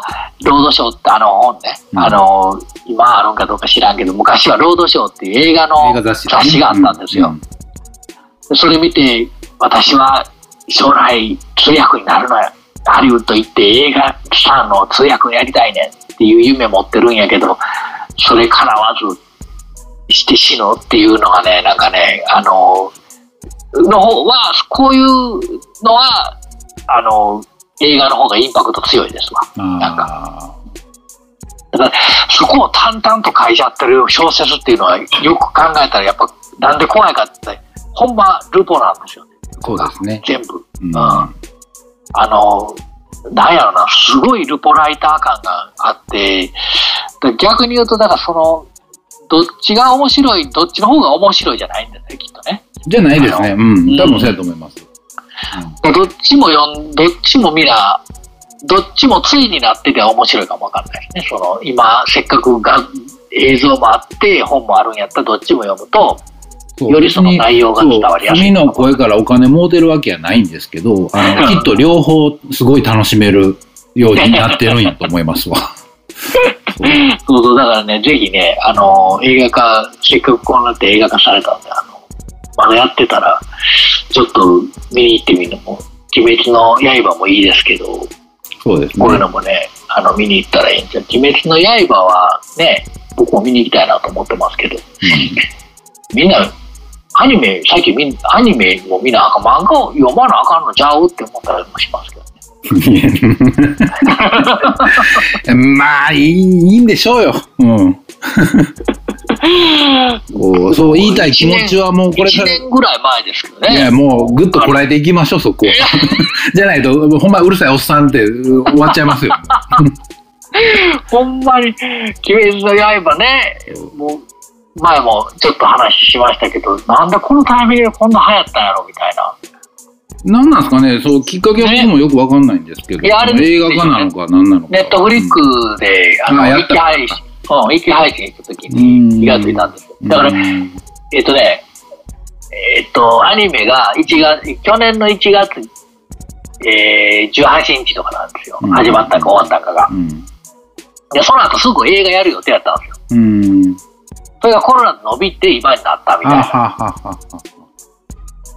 ロードショーってあの本ね、うん、あの今あるんかどうか知らんけど昔はロードショーっていう映画の雑誌があったんですよ。それ見て私は将来通訳になるのよ。ハリウッド行って映画さんの通訳をやりたいねっていう夢持ってるんやけど、それ叶わずして死ぬっていうのがね、なんかね、あの、の方は、こういうのは、あの、映画の方がインパクト強いですわ。なんか。だから、そこを淡々と書いちゃってる小説っていうのは、よく考えたら、やっぱ、なんで怖いかって、ほんま、ルポなんですよね。そうですね。全部。うん。あの、なんやろな、すごいルポライター感があって、逆に言うと、だからその、どっちが面白い、どっちの方が面白いじゃないんだよね、きっとね。じゃないですね。うん。多分そうやと思います。うん、どっちも読ん、どっちも見な、どっちもついになってて面白いかもわかんないですね。その、今、せっかくが映像もあって、本もあるんやったらどっちも読むと、よりその内容が伝わりやすい。君の声からお金儲てるわけはないんですけど、あの、きっと両方すごい楽しめるようになってるんやと思いますわ。そうそう、だからね、ぜひね、あの、映画化、せっかくこうなって映画化されたんで、あの、まだやってたら、ちょっと見に行ってみるのも、鬼滅の刃もいいですけど、そうですね。こういうのもね、あの、見に行ったらいいんですよ。鬼滅の刃はね、僕も見に行きたいなと思ってますけど、うん、みんなアニメ、さっきみアニメも見なあかん、漫画を読まなあかんのちゃうって思ったりもしますけどね。まあいい、いいんでしょうよ。うん。こうそう言いたい気持ちはもうこれから。1年ぐらい前ですけどね。いや、もうぐっとこらえていきましょう、そこは。じゃないと、ほんまうるさいおっさんって終わっちゃいますよ。ほんまに、鬼滅の刃ね、もう、前もちょっと話しましたけど、なんでこのタイミングでこんな流行ったんやろみたいな。なんなんですかね、そうきっかけは僕もよくわかんないんですけど、ね、映画化なのか何なのか。ネットフリックで、あの、一気配信、うん、一気配信した時に気がついたんですよ。だから、えっ、とね、えっ、と、アニメが1月、去年の1月、えー、18日とかなんですよ。始まったか終わったかが。で、その後すぐ映画やる予定やったんですよ。それがコロナで伸びて今になったみたいな。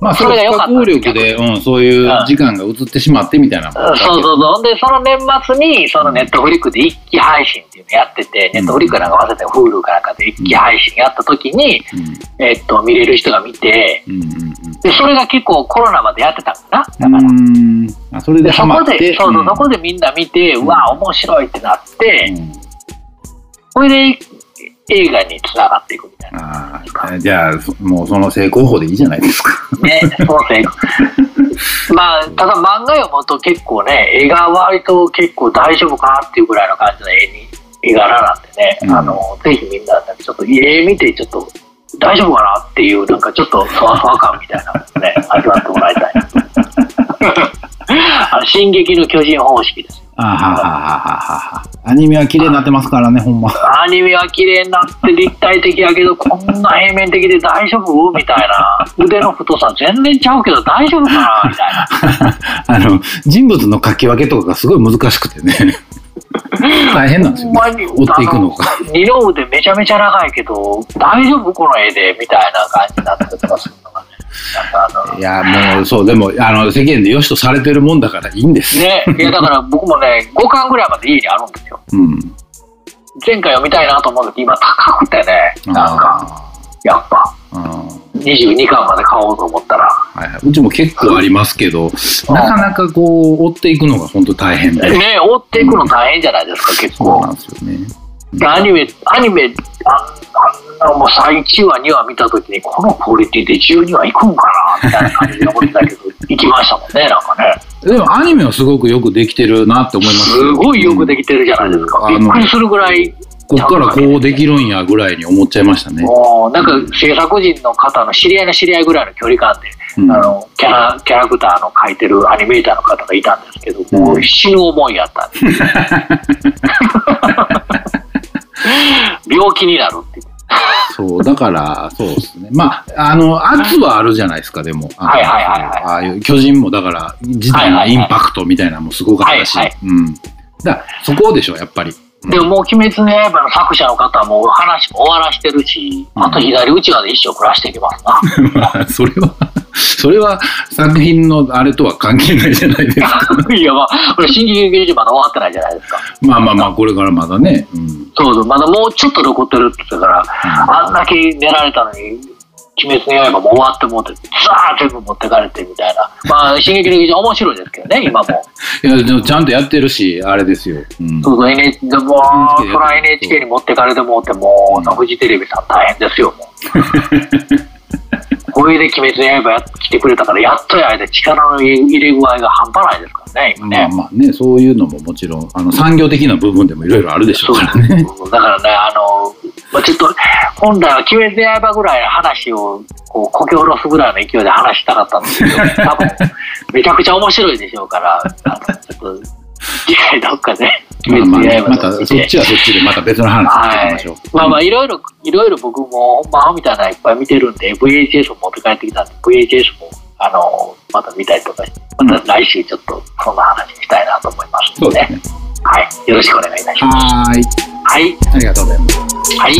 まあ、それが良かった。効力で、うん、そういう時間が移ってしまってみたいな、うん、そうそうそう。で、その年末に、そのネットフリックで一気配信っていうのやってて、ネットフリックなんか忘れて、フールかなんかで一気配信やった時に、うん、えっと、見れる人が見て、うんうんうん、で、それが結構コロナまでやってたんかな。だから。あそれでそこで、そうそう、そこでみんな見て、うわ、面白いってなって、それで、映画につながっていくみたいな。ああ、じゃあ、そもうその成功法でいいじゃないですか。ね、そのせい。まあ、ただ漫画読むと結構ね、絵が割と結構大丈夫かなっていうぐらいの感じの絵に、絵柄なんでね、うんあの、ぜひみんな、ちょっと絵見てちょっと大丈夫かなっていう、なんかちょっとそわそわ感みたいなのをね、味わってもらいたい。あの、進撃の巨人方式です。あははははは。アニメは綺麗になってますからね、ほんま。アニメは綺麗になって立体的やけど、こんな平面的で大丈夫？みたいな。腕の太さ全然ちゃうけど大丈夫かな？みたいな。あの、人物の書き分けとかがすごい難しくてね。大変なんですよね。追っていくのが。あの二の腕めちゃめちゃ長いけど、大丈夫？この絵で？みたいな感じになってますいや、もう、そう、でも、あの、世間で良しとされてるもんだからいいんです。ね、いやだから僕もね、5巻ぐらいまで家にあるんですよ。うん。前回読みたいなと思うんだけど、今高くてね、なんか、やっぱ、あーあ22巻まで買おうと思ったら、ーはいはい。うちも結構ありますけど、なかなかこう、追っていくのが本当大変で。ね、追っていくの大変じゃないですか、結構そうなん。ですよね。アニメ、アニメ、あんあんなもう最1話、2話見たときに、このクオリティで12話いくんかなみたいな感じで思ってたけど、行きましたもんね、なんかね。でもアニメはすごくよくできてるなって思いますすごいよくできてるじゃないですか。うんびっくりするぐらい、こっからこうできるんやぐらいに思っちゃいましたね。もうなんか制作人の方の知り合いの知り合いぐらいの距離感で、うんあのキャラキャラクターの描いてるアニメーターの方がいたんですけど、もう死ぬ思いやったんです。病気になるって。そう、だから、そうですね。まあ、あの、圧はあるじゃないですか、でも。はいはいはいはいああいう巨人も、だから、自体のインパクトみたいなのもすごかったし。はいはいうん。だそこでしょ、やっぱり。でももう「鬼滅の刃」の作者の方はもう話も終わらしてるし、うんあと左内輪で一生暮らしていきますな。まあ、それは、それは作品のあれとは関係ないじゃないですか。いやまあ、これ新劇劇場まだ終わってないじゃないですか。まあまあまあ、これからまだね。うん。そうそう、まだもうちょっと残ってるって言ってたから、あんだけ練られたのに、鬼滅の刃も終わってもうて、ザー全部持ってかれてみたいな。まあ、進撃の劇場面白いですけどね、今も。いや、でもちゃんとやってるし、あれですよ。うん。そうそう、NHK、でも、そら NHK に持ってかれてもうて、もう、フジテレビさん大変ですよ、もう。これで鬼滅の刃やってきてくれたから、やっとやで力の入れ具合が半端ないですからね、今まあね。まあね、そういうのももちろん、あの、産業的な部分でもいろいろあるでしょそううからね。だからね、あの、まあ、ちょっと、本来は鬼滅の刃ぐらいの話を、こう、こけ下ろすぐらいの勢いで話したかったんですけど、多分、めちゃくちゃ面白いでしょうから、あの、ちょっと、次回どっかで、まあまあまたそっちはそっちでまた別の話しましょう。まあまあ、いろいろ、いろいろ僕も、まあ、みたいなのいっぱい見てるんで、VHS を持って帰ってきたんで、VHS も、あの、また見たりとかまた来週ちょっと、そんな話したいなと思いますので、そうですね。はい。よろしくお願いいたします。はーい。はい。ありがとうございます。はい。